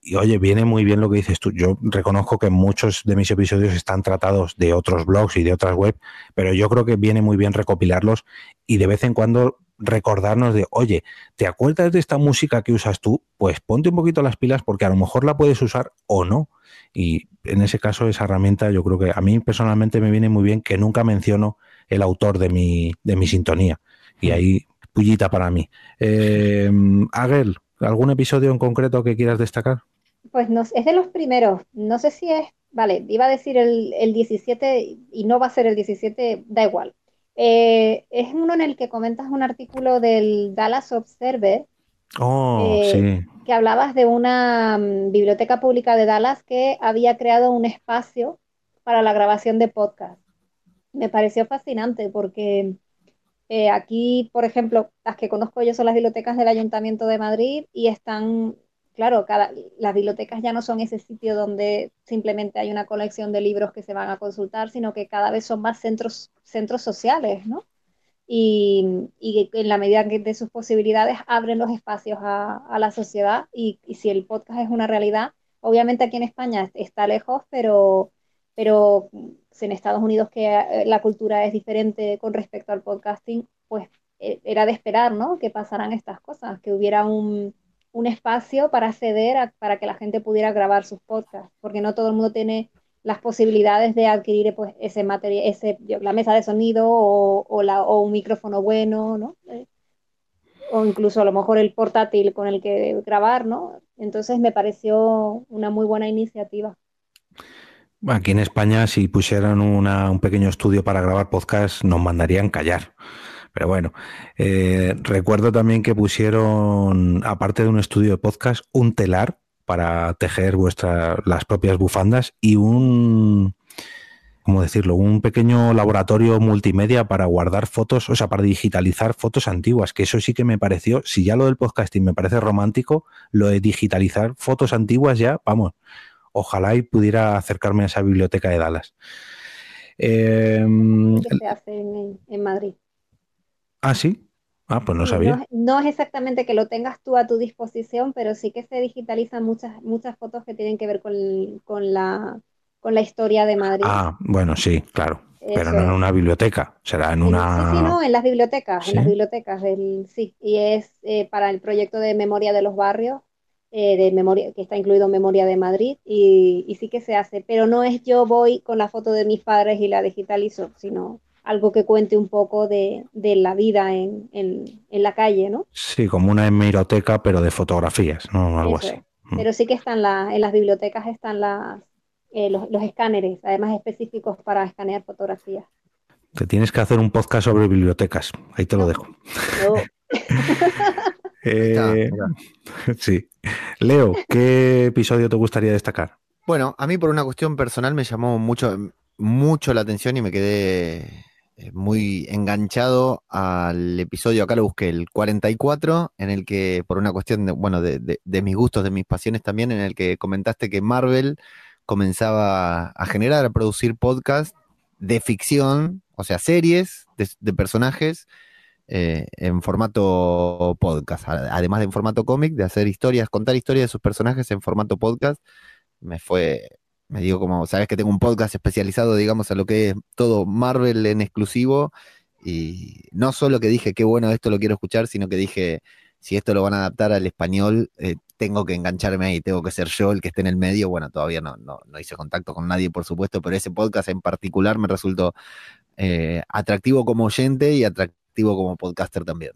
Y oye, viene muy bien lo que dices tú. Yo reconozco que muchos de mis episodios están tratados de otros blogs y de otras webs, pero yo creo que viene muy bien recopilarlos y de vez en cuando recordarnos de, oye, ¿te acuerdas de esta música que usas tú? Pues ponte un poquito las pilas porque a lo mejor la puedes usar o no. Y en ese caso, esa herramienta, yo creo que a mí personalmente me viene muy bien que nunca menciono el autor de mi, de mi sintonía. Y ahí, pullita para mí. Eh, Agel, ¿algún episodio en concreto que quieras destacar? Pues no, es de los primeros. No sé si es, vale, iba a decir el, el 17 y no va a ser el 17, da igual. Eh, es uno en el que comentas un artículo del Dallas Observer Oh, Eh, sí. que hablabas de una mm, biblioteca pública de Dallas que había creado un espacio para la grabación de podcast. Me pareció fascinante porque eh, aquí, por ejemplo, las que conozco yo son las bibliotecas del Ayuntamiento de Madrid y están, claro, cada, las bibliotecas ya no son ese sitio donde simplemente hay una colección de libros que se van a consultar, sino que cada vez son más centros, centros sociales, ¿no? y, y en la medida de sus posibilidades abren los espacios a, a la sociedad y, y, si el podcast es una realidad, obviamente aquí en España está lejos, pero, pero en Estados Unidos que la cultura es diferente con respecto al podcasting, pues era de esperar, ¿no? Que pasaran estas cosas, que hubiera un, un espacio para acceder a, para que la gente pudiera grabar sus podcasts, porque no todo el mundo tiene las posibilidades de adquirir pues, ese material, ese, la mesa de sonido o, o, la, o un micrófono bueno, ¿no? Eh, o incluso a lo mejor el portátil con el que grabar, ¿no? Entonces me pareció una muy buena iniciativa. Aquí en España, si pusieran una, un pequeño estudio para grabar podcast, nos mandarían callar. Pero bueno, eh, recuerdo también que pusieron, aparte de un estudio de podcast, un telar para tejer vuestras las propias bufandas y un ¿cómo decirlo? Un pequeño laboratorio multimedia para guardar fotos, o sea, para digitalizar fotos antiguas, que eso sí que me pareció, si ya lo del podcasting me parece romántico, lo de digitalizar fotos antiguas ya, vamos, ojalá y pudiera acercarme a esa biblioteca de Dallas. Eh, se hace en, Madrid. Ah, sí. Ah, pues no sabía. No, es exactamente que lo tengas tú a tu disposición, pero sí que se digitalizan muchas, muchas fotos que tienen que ver con la con la historia de Madrid. Ah, bueno, sí, claro. Pero no en una biblioteca, será en una... Sí, sí, no, en las bibliotecas, en las bibliotecas, sí. Y es eh, para el proyecto de Memoria de los Barrios, eh, de memoria, que está incluido en Memoria de Madrid, y, sí que se hace. Pero no es yo voy con la foto de mis padres y la digitalizo, sino algo que cuente un poco de, la vida en, la calle, ¿no? Sí, como una hemeroteca, pero de fotografías, ¿no? Algo así. Mm. Pero sí que están la, en las bibliotecas están las, eh, los, escáneres, además específicos para escanear fotografías. Te tienes que hacer un podcast sobre bibliotecas, ahí te lo dejo. Eh, sí. Leo, ¿qué episodio te gustaría destacar? Bueno, a mí por una cuestión personal me llamó mucho, mucho la atención y me quedé muy enganchado al episodio, acá lo busqué, el 44, en el que, por una cuestión de, bueno, de mis gustos, de mis pasiones también, en el que comentaste que Marvel comenzaba a generar, a producir podcasts de ficción, o sea, series de, personajes eh, en formato podcast, además de en formato cómic, de hacer historias, contar historias de sus personajes en formato podcast. Me fue, me digo como, sabes que tengo un podcast especializado, digamos, a lo que es todo Marvel en exclusivo. Y no solo que dije, qué bueno, esto lo quiero escuchar, sino que dije, si esto lo van a adaptar al español, eh, tengo que engancharme ahí, tengo que ser yo el que esté en el medio. Bueno, todavía no, no, hice contacto con nadie, por supuesto, pero ese podcast en particular me resultó eh, atractivo como oyente y atractivo como podcaster también.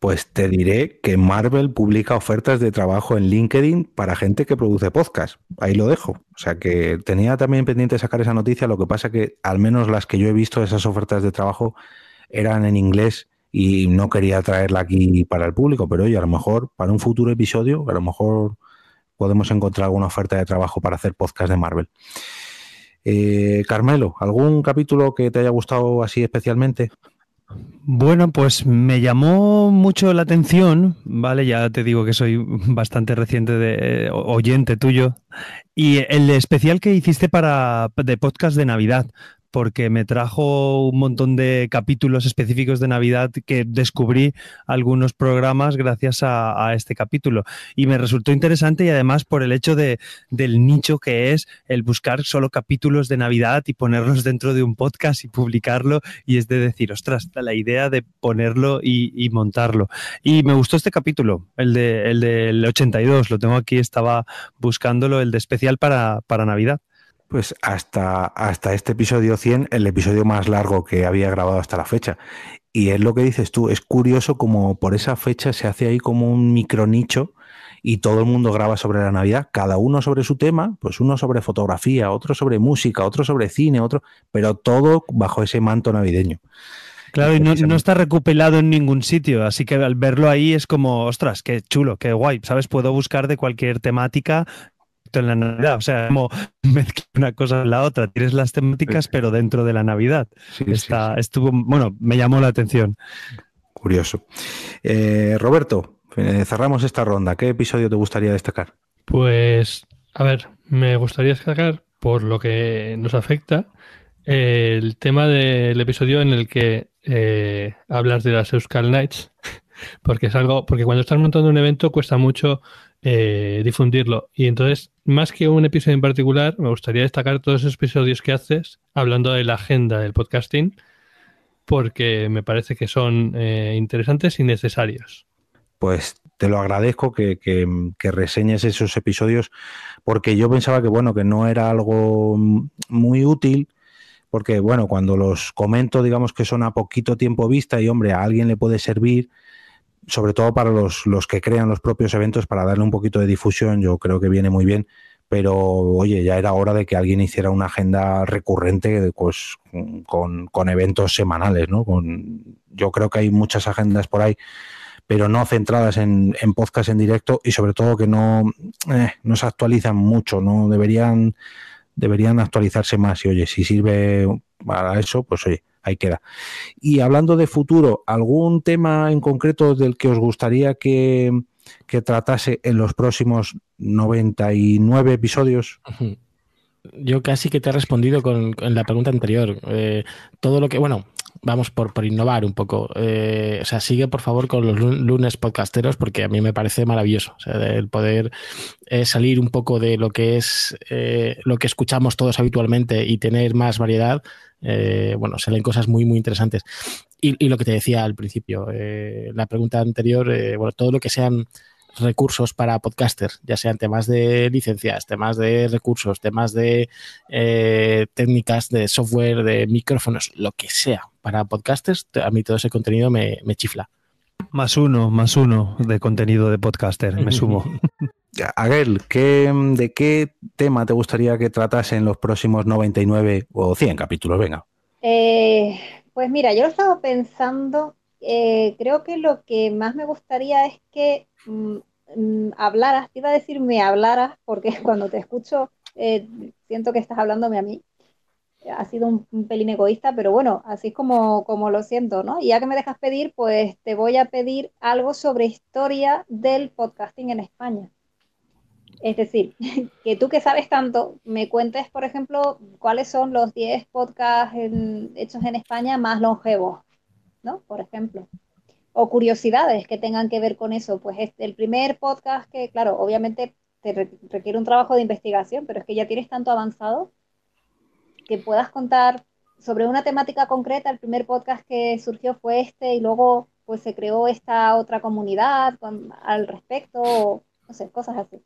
Pues te diré que Marvel publica ofertas de trabajo en LinkedIn para gente que produce podcast. Ahí lo dejo. O sea que tenía también pendiente sacar esa noticia. Lo que pasa que al menos las que yo he visto, esas ofertas de trabajo eran en inglés y no quería traerla aquí para el público, pero oye, a lo mejor para un futuro episodio, a lo mejor podemos encontrar alguna oferta de trabajo para hacer podcast de Marvel. Eh, Carmelo, ¿algún capítulo que te haya gustado así especialmente? Bueno, pues me llamó mucho la atención, ¿vale? Ya te digo que soy bastante reciente de oyente tuyo. Y el especial que hiciste para de podcast de Navidad, porque me trajo un montón de capítulos específicos de Navidad que descubrí algunos programas gracias a, este capítulo. Y me resultó interesante y además por el hecho de, del nicho que es el buscar solo capítulos de Navidad y ponerlos dentro de un podcast y publicarlo. Y es de decir, ostras, la idea de ponerlo y, montarlo. Y me gustó este capítulo, el, de, el del 82, lo tengo aquí, estaba buscándolo, el de especial para, para Navidad. Pues hasta, hasta este episodio 100, el episodio más largo que había grabado hasta la fecha. Y es lo que dices tú, es curioso como por esa fecha se hace ahí como un micronicho y todo el mundo graba sobre la Navidad, cada uno sobre su tema, pues uno sobre fotografía, otro sobre música, otro sobre cine, otro, pero todo bajo ese manto navideño. Claro, y no, no, está recopilado en ningún sitio, así que al verlo ahí es como, ostras, qué chulo, qué guay, ¿sabes? Puedo buscar de cualquier temática en la Navidad. O sea, como mezclar una cosa en la otra. Tienes las temáticas, pero dentro de la Navidad. Está, Estuvo, bueno, me llamó la atención. Curioso. Eh, Roberto, eh, cerramos esta ronda. ¿Qué episodio te gustaría destacar? Pues, a ver, me gustaría destacar, por lo que nos afecta, el tema del episodio en el que eh, hablas de las Euskal Nights, porque es algo, porque cuando estás montando un evento cuesta mucho eh, difundirlo. Y entonces, más que un episodio en particular, me gustaría destacar todos esos episodios que haces hablando de la agenda del podcasting, porque me parece que son eh, interesantes y necesarios. Pues te lo agradezco que, que, reseñes esos episodios, porque yo pensaba que bueno, que no era algo muy útil, porque bueno, cuando los comento, digamos que son a poquito tiempo vista y hombre, a alguien le puede servir, sobre todo para los, los, que crean los propios eventos, para darle un poquito de difusión, yo creo que viene muy bien. pero oye, ya era hora de que alguien hiciera una agenda recurrente pues, con, con eventos semanales, ¿no? Con, yo creo que hay muchas agendas por ahí pero no centradas en, en podcast en directo y sobre todo que no, eh, no se actualizan mucho, no deberían, deberían actualizarse más y oye, si sirve para eso, pues oye, ahí queda. Y hablando de futuro, ¿algún tema en concreto del que os gustaría que, que tratase en los próximos 99 episodios? Yo casi que te he respondido con, la pregunta anterior. Eh, todo lo que, bueno, vamos por, por innovar un poco. Eh, o sea, sigue por favor con los lunes podcasteros porque a mí me parece maravilloso. O sea, el poder eh, salir un poco de lo que es eh, lo que escuchamos todos habitualmente y tener más variedad. Bueno, salen cosas muy, muy interesantes. Y, y lo que te decía al principio, la pregunta anterior, bueno, todo lo que sean recursos para podcasters, ya sean temas de licencias, temas de recursos, temas de eh, técnicas de software, de micrófonos, lo que sea para podcasters, a mí todo ese contenido me, me chifla. Más uno, más uno de contenido de podcaster, me sumo. Aguel, ¿qué, ¿de qué tema te gustaría que tratase en los próximos 99 o 100 capítulos? Venga. Eh, pues mira, yo lo estaba pensando, eh, creo que lo que más me gustaría es que mm, mm, hablaras, te iba a decir me hablaras, porque cuando te escucho eh, siento que estás hablándome a mí. Ha sido un, pelín egoísta, pero bueno, así es como, como lo siento, ¿no? Y ya que me dejas pedir, pues te voy a pedir algo sobre historia del podcasting en España. Es decir, que tú que sabes tanto, me cuentes, por ejemplo, cuáles son los 10 podcasts hechos en España más longevos, ¿no? Por ejemplo. O curiosidades que tengan que ver con eso. Pues este, el primer podcast que, claro, obviamente te re- requiere un trabajo de investigación, pero es que ya tienes tanto avanzado que puedas contar sobre una temática concreta. El primer podcast que surgió fue este y luego pues se creó esta otra comunidad al respecto, o, no sé, cosas así.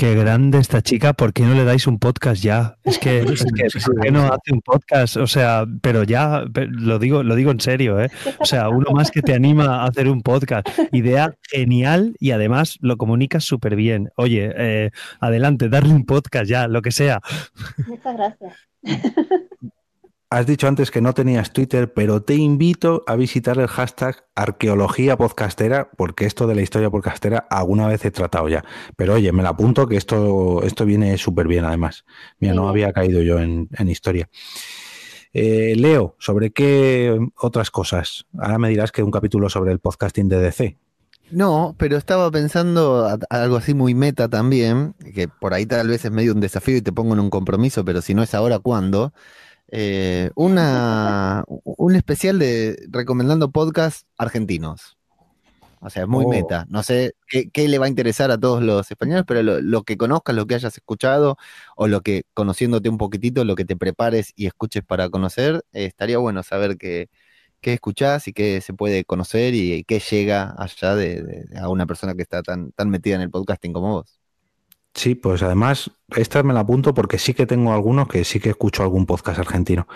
Qué grande esta chica, ¿por qué no le dais un podcast ya? Es que, es que ¿por qué no hace un podcast? O sea, pero ya, lo digo, lo digo en serio, ¿eh? ¿Qué está O sea, uno más que te anima a hacer un podcast. Idea genial y además lo comunicas súper bien. Oye, eh, adelante, darle un podcast ya, lo que sea. Muchas gracias. Has dicho antes que no tenías Twitter, pero te invito a visitar el hashtag arqueología podcastera, porque esto de la historia podcastera alguna vez he tratado ya. Pero oye, me la apunto que esto, esto viene súper bien además. Mira, no había caído yo en, en historia. Eh, Leo, ¿sobre qué otras cosas? Ahora me dirás que un capítulo sobre el podcasting de DC. No, pero estaba pensando a- a algo así muy meta también, que por ahí tal vez es medio un desafío y te pongo en un compromiso, pero si no es ahora, ¿cuándo? Eh, una, un especial de recomendando podcasts argentinos. O sea, es muy Oh. meta. No sé qué, qué le va a interesar a todos los españoles, pero lo, lo que conozcas, lo que hayas escuchado, o lo que, conociéndote un poquitito, lo que te prepares y escuches para conocer, eh, estaría bueno saber qué, qué escuchás y qué se puede conocer y qué llega allá de, de- a una persona que está tan, tan metida en el podcasting como vos. Sí, pues además, esta me la apunto porque sí que tengo algunos que sí que escucho algún podcast argentino.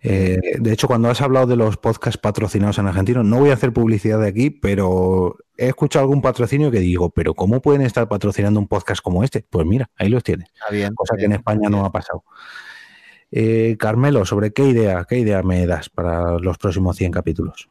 Eh, de hecho, cuando has hablado de los podcasts patrocinados en argentino, no voy a hacer publicidad de aquí, pero he escuchado algún patrocinio que digo, pero ¿cómo pueden estar patrocinando un podcast como este? Pues mira, ahí los tienes, Está bien. cosa que en bien, España no ha pasado. Eh, Carmelo, ¿sobre qué idea, qué idea me das para los próximos 100 capítulos?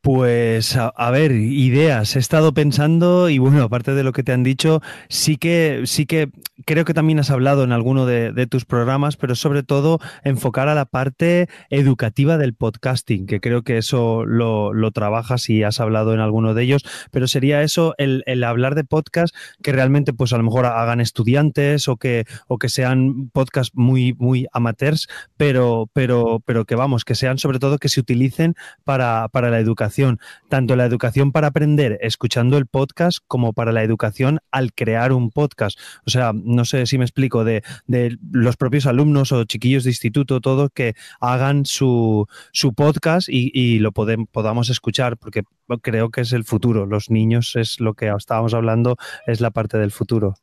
Pues a, ver, ideas. He estado pensando y bueno, aparte de lo que te han dicho, sí que, sí que creo que también has hablado en alguno de, tus programas, pero sobre todo enfocar a la parte educativa del podcasting, que creo que eso lo, lo trabajas y has hablado en alguno de ellos, pero sería eso, el, el hablar de podcast que realmente pues a lo mejor hagan estudiantes o que, o que sean podcasts muy, muy amateurs, pero, pero, pero que vamos, que sean sobre todo que se utilicen para, para la educación, tanto la educación para aprender escuchando el podcast como para la educación al crear un podcast. O sea, no sé si me explico, de, de los propios alumnos o chiquillos de instituto, todo, que hagan su, su podcast y, y lo podamos escuchar, porque creo que es el futuro. Los niños es lo que estábamos hablando, es la parte del futuro.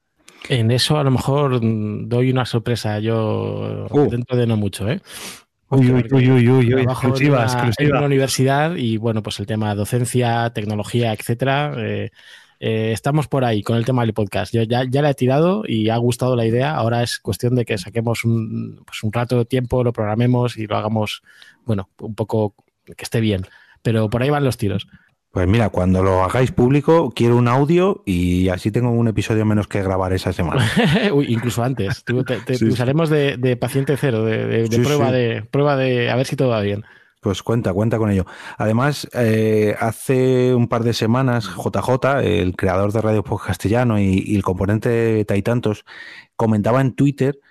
En eso a lo mejor mm, doy una sorpresa yo Uh. dentro de no mucho, ¿eh? Uy, uy, uy, uy, uy, uy, Trabajo en exclusiva, una- exclusiva. en una universidad y bueno, pues el tema docencia, tecnología, etcétera, eh, eh, estamos por ahí con el tema del podcast. Yo ya, ya la he tirado y ha gustado la idea. Ahora es cuestión de que saquemos un, pues un rato de tiempo, lo programemos y lo hagamos, bueno, un poco que esté bien. Pero por ahí van los tiros. Pues mira, cuando lo hagáis público, quiero un audio y así tengo un episodio menos que grabar esa semana. Uy, incluso antes. Te, te, te sí, usaremos de, de, paciente cero, de, de, de sí, prueba, de prueba de a ver si todo va bien. Pues cuenta, cuenta con ello. Además, eh, hace un par de semanas, JJ, el creador de Radio Post Castellano y, y, el componente Taitantos, comentaba en Twitter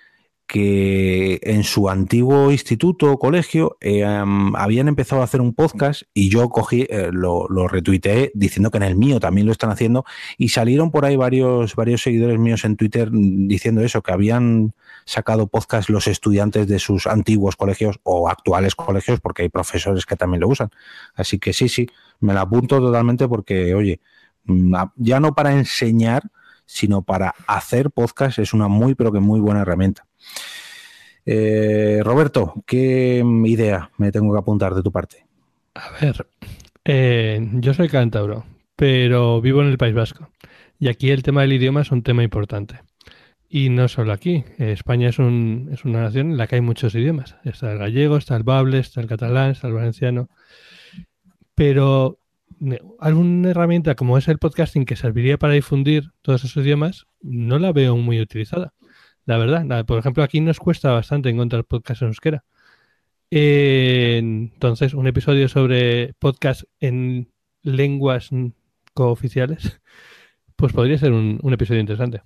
que en su antiguo instituto o colegio um, habían empezado a hacer un podcast y yo cogí, eh, lo, lo, retuiteé diciendo que en el mío también lo están haciendo y salieron por ahí varios, varios seguidores míos en Twitter diciendo eso, que habían sacado podcast los estudiantes de sus antiguos colegios o actuales colegios porque hay profesores que también lo usan. Así que sí, sí, me la apunto totalmente porque, oye, mm, ya no para enseñar, sino para hacer podcast es una muy, pero que muy buena herramienta. Eh, Roberto, ¿qué idea me tengo que apuntar de tu parte? A ver, eh, yo soy cántabro, pero vivo en el País Vasco. Y aquí el tema del idioma es un tema importante. Y no solo aquí. España es, es una nación en la que hay muchos idiomas. Está el gallego, está el bable, está el catalán, está el valenciano. Pero alguna herramienta como es el podcasting que serviría para difundir todos esos idiomas, no la veo muy utilizada. La verdad, por ejemplo, aquí nos cuesta bastante encontrar podcast en euskera. Entonces, un episodio sobre podcast en lenguas cooficiales, pues podría ser un, un, episodio interesante.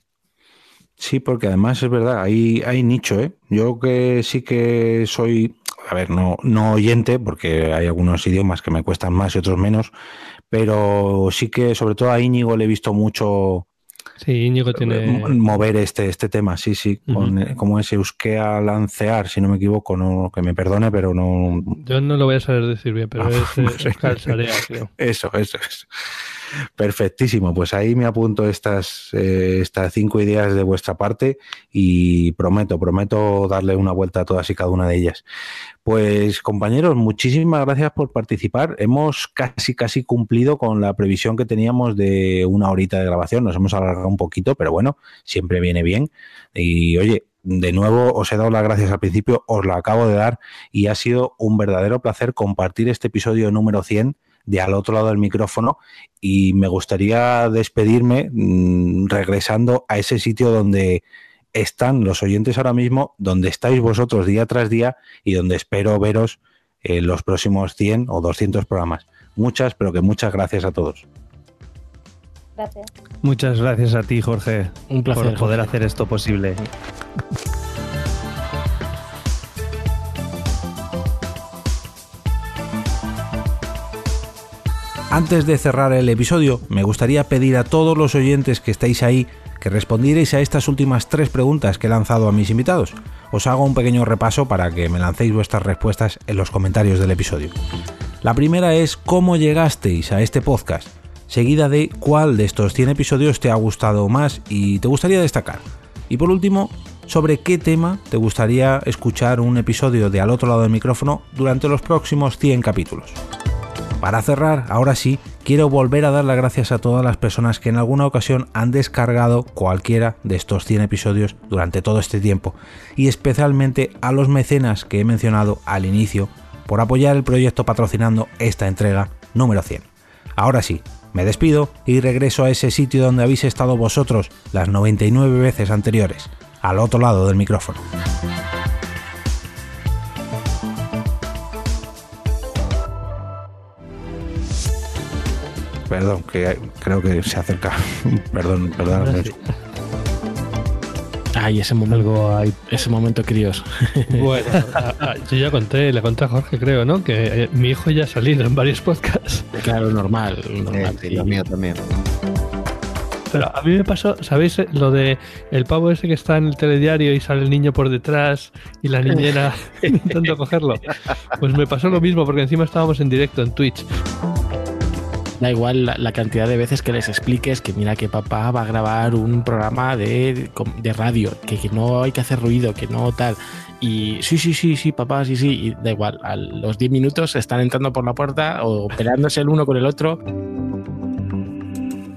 Sí, porque además es verdad, hay, hay nicho, ¿eh? Yo que sí que soy, a ver, no, no oyente, porque hay algunos idiomas que me cuestan más y otros menos, pero sí que sobre todo a Íñigo le he visto mucho Sí, Íñigo tiene. Mover este, este tema, sí, sí. Uh -huh. con, como es Euskea Lancear, si no me equivoco, no, que me perdone, pero no. Yo no lo voy a saber decir bien, pero es Euskal Sarea, creo. Eso, eso, eso. Perfectísimo, pues ahí me apunto estas, eh, estas cinco ideas de vuestra parte y prometo, prometo darle una vuelta a todas y cada una de ellas. Pues compañeros, muchísimas gracias por participar. Hemos casi, casi cumplido con la previsión que teníamos de una horita de grabación. Nos hemos alargado un poquito, pero bueno, siempre viene bien. Y oye, de nuevo os he dado las gracias al principio, os la acabo de dar y ha sido un verdadero placer compartir este episodio número 100 de al otro lado del micrófono y me gustaría despedirme mmm, regresando a ese sitio donde están los oyentes ahora mismo, donde estáis vosotros día tras día y donde espero veros en los próximos 100 o 200 programas. Muchas, pero que muchas gracias a todos. Gracias. Muchas gracias a ti, Jorge, Un placer, por poder Jorge. hacer esto posible. Antes de cerrar el episodio, me gustaría pedir a todos los oyentes que estáis ahí que respondierais a estas últimas tres preguntas que he lanzado a mis invitados. Os hago un pequeño repaso para que me lancéis vuestras respuestas en los comentarios del episodio. La primera es cómo llegasteis a este podcast, seguida de cuál de estos 100 episodios te ha gustado más y te gustaría destacar. Y por último, sobre qué tema te gustaría escuchar un episodio de al otro lado del micrófono durante los próximos 100 capítulos. Para cerrar, ahora sí, quiero volver a dar las gracias a todas las personas que en alguna ocasión han descargado cualquiera de estos 100 episodios durante todo este tiempo, y especialmente a los mecenas que he mencionado al inicio por apoyar el proyecto patrocinando esta entrega número 100. Ahora sí, me despido y regreso a ese sitio donde habéis estado vosotros las 99 veces anteriores, al otro lado del micrófono. Perdón, que creo que se acerca. perdón, perdón. Sí. Ay, ese momento, hay... ese momento críos. Bueno, a, a, yo ya conté, le conté a Jorge, creo, ¿no? Que eh, mi hijo ya ha salido en varios podcasts. Claro, normal. normal sí, sí, lo mío también. Pero a mí me pasó, ¿sabéis lo de el pavo ese que está en el telediario y sale el niño por detrás y la niñera intentando cogerlo? Pues me pasó lo mismo porque encima estábamos en directo en Twitch. Da igual la, la, cantidad de veces que les expliques que mira que papá va a grabar un programa de, de radio, que, que, no hay que hacer ruido, que no tal. Y sí, sí, sí, sí, papá, sí, sí. Y da igual, a los 10 minutos están entrando por la puerta o peleándose el uno con el otro.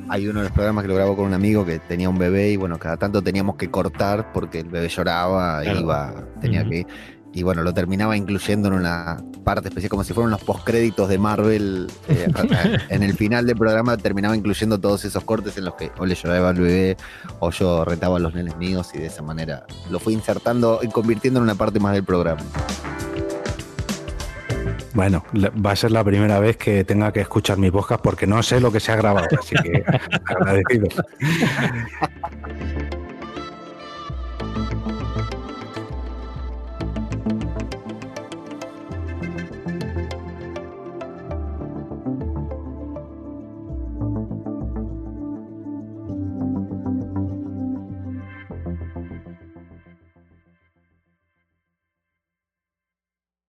hay uno de los programas que lo grabo con un amigo que tenía un bebé y bueno, cada tanto teníamos que cortar porque el bebé lloraba, Claro. iba, tenía Ujú. que y bueno, lo terminaba incluyendo en una parte especial, como si fueran los postcréditos de Marvel. eh, en el final del programa terminaba incluyendo todos esos cortes en los que o le lloraba al bebé o yo retaba a los nenes míos y de esa manera lo fui insertando y convirtiendo en una parte más del programa. Bueno, va a ser la primera vez que tenga que escuchar mi podcast porque no sé lo que se ha grabado, así que agradecido.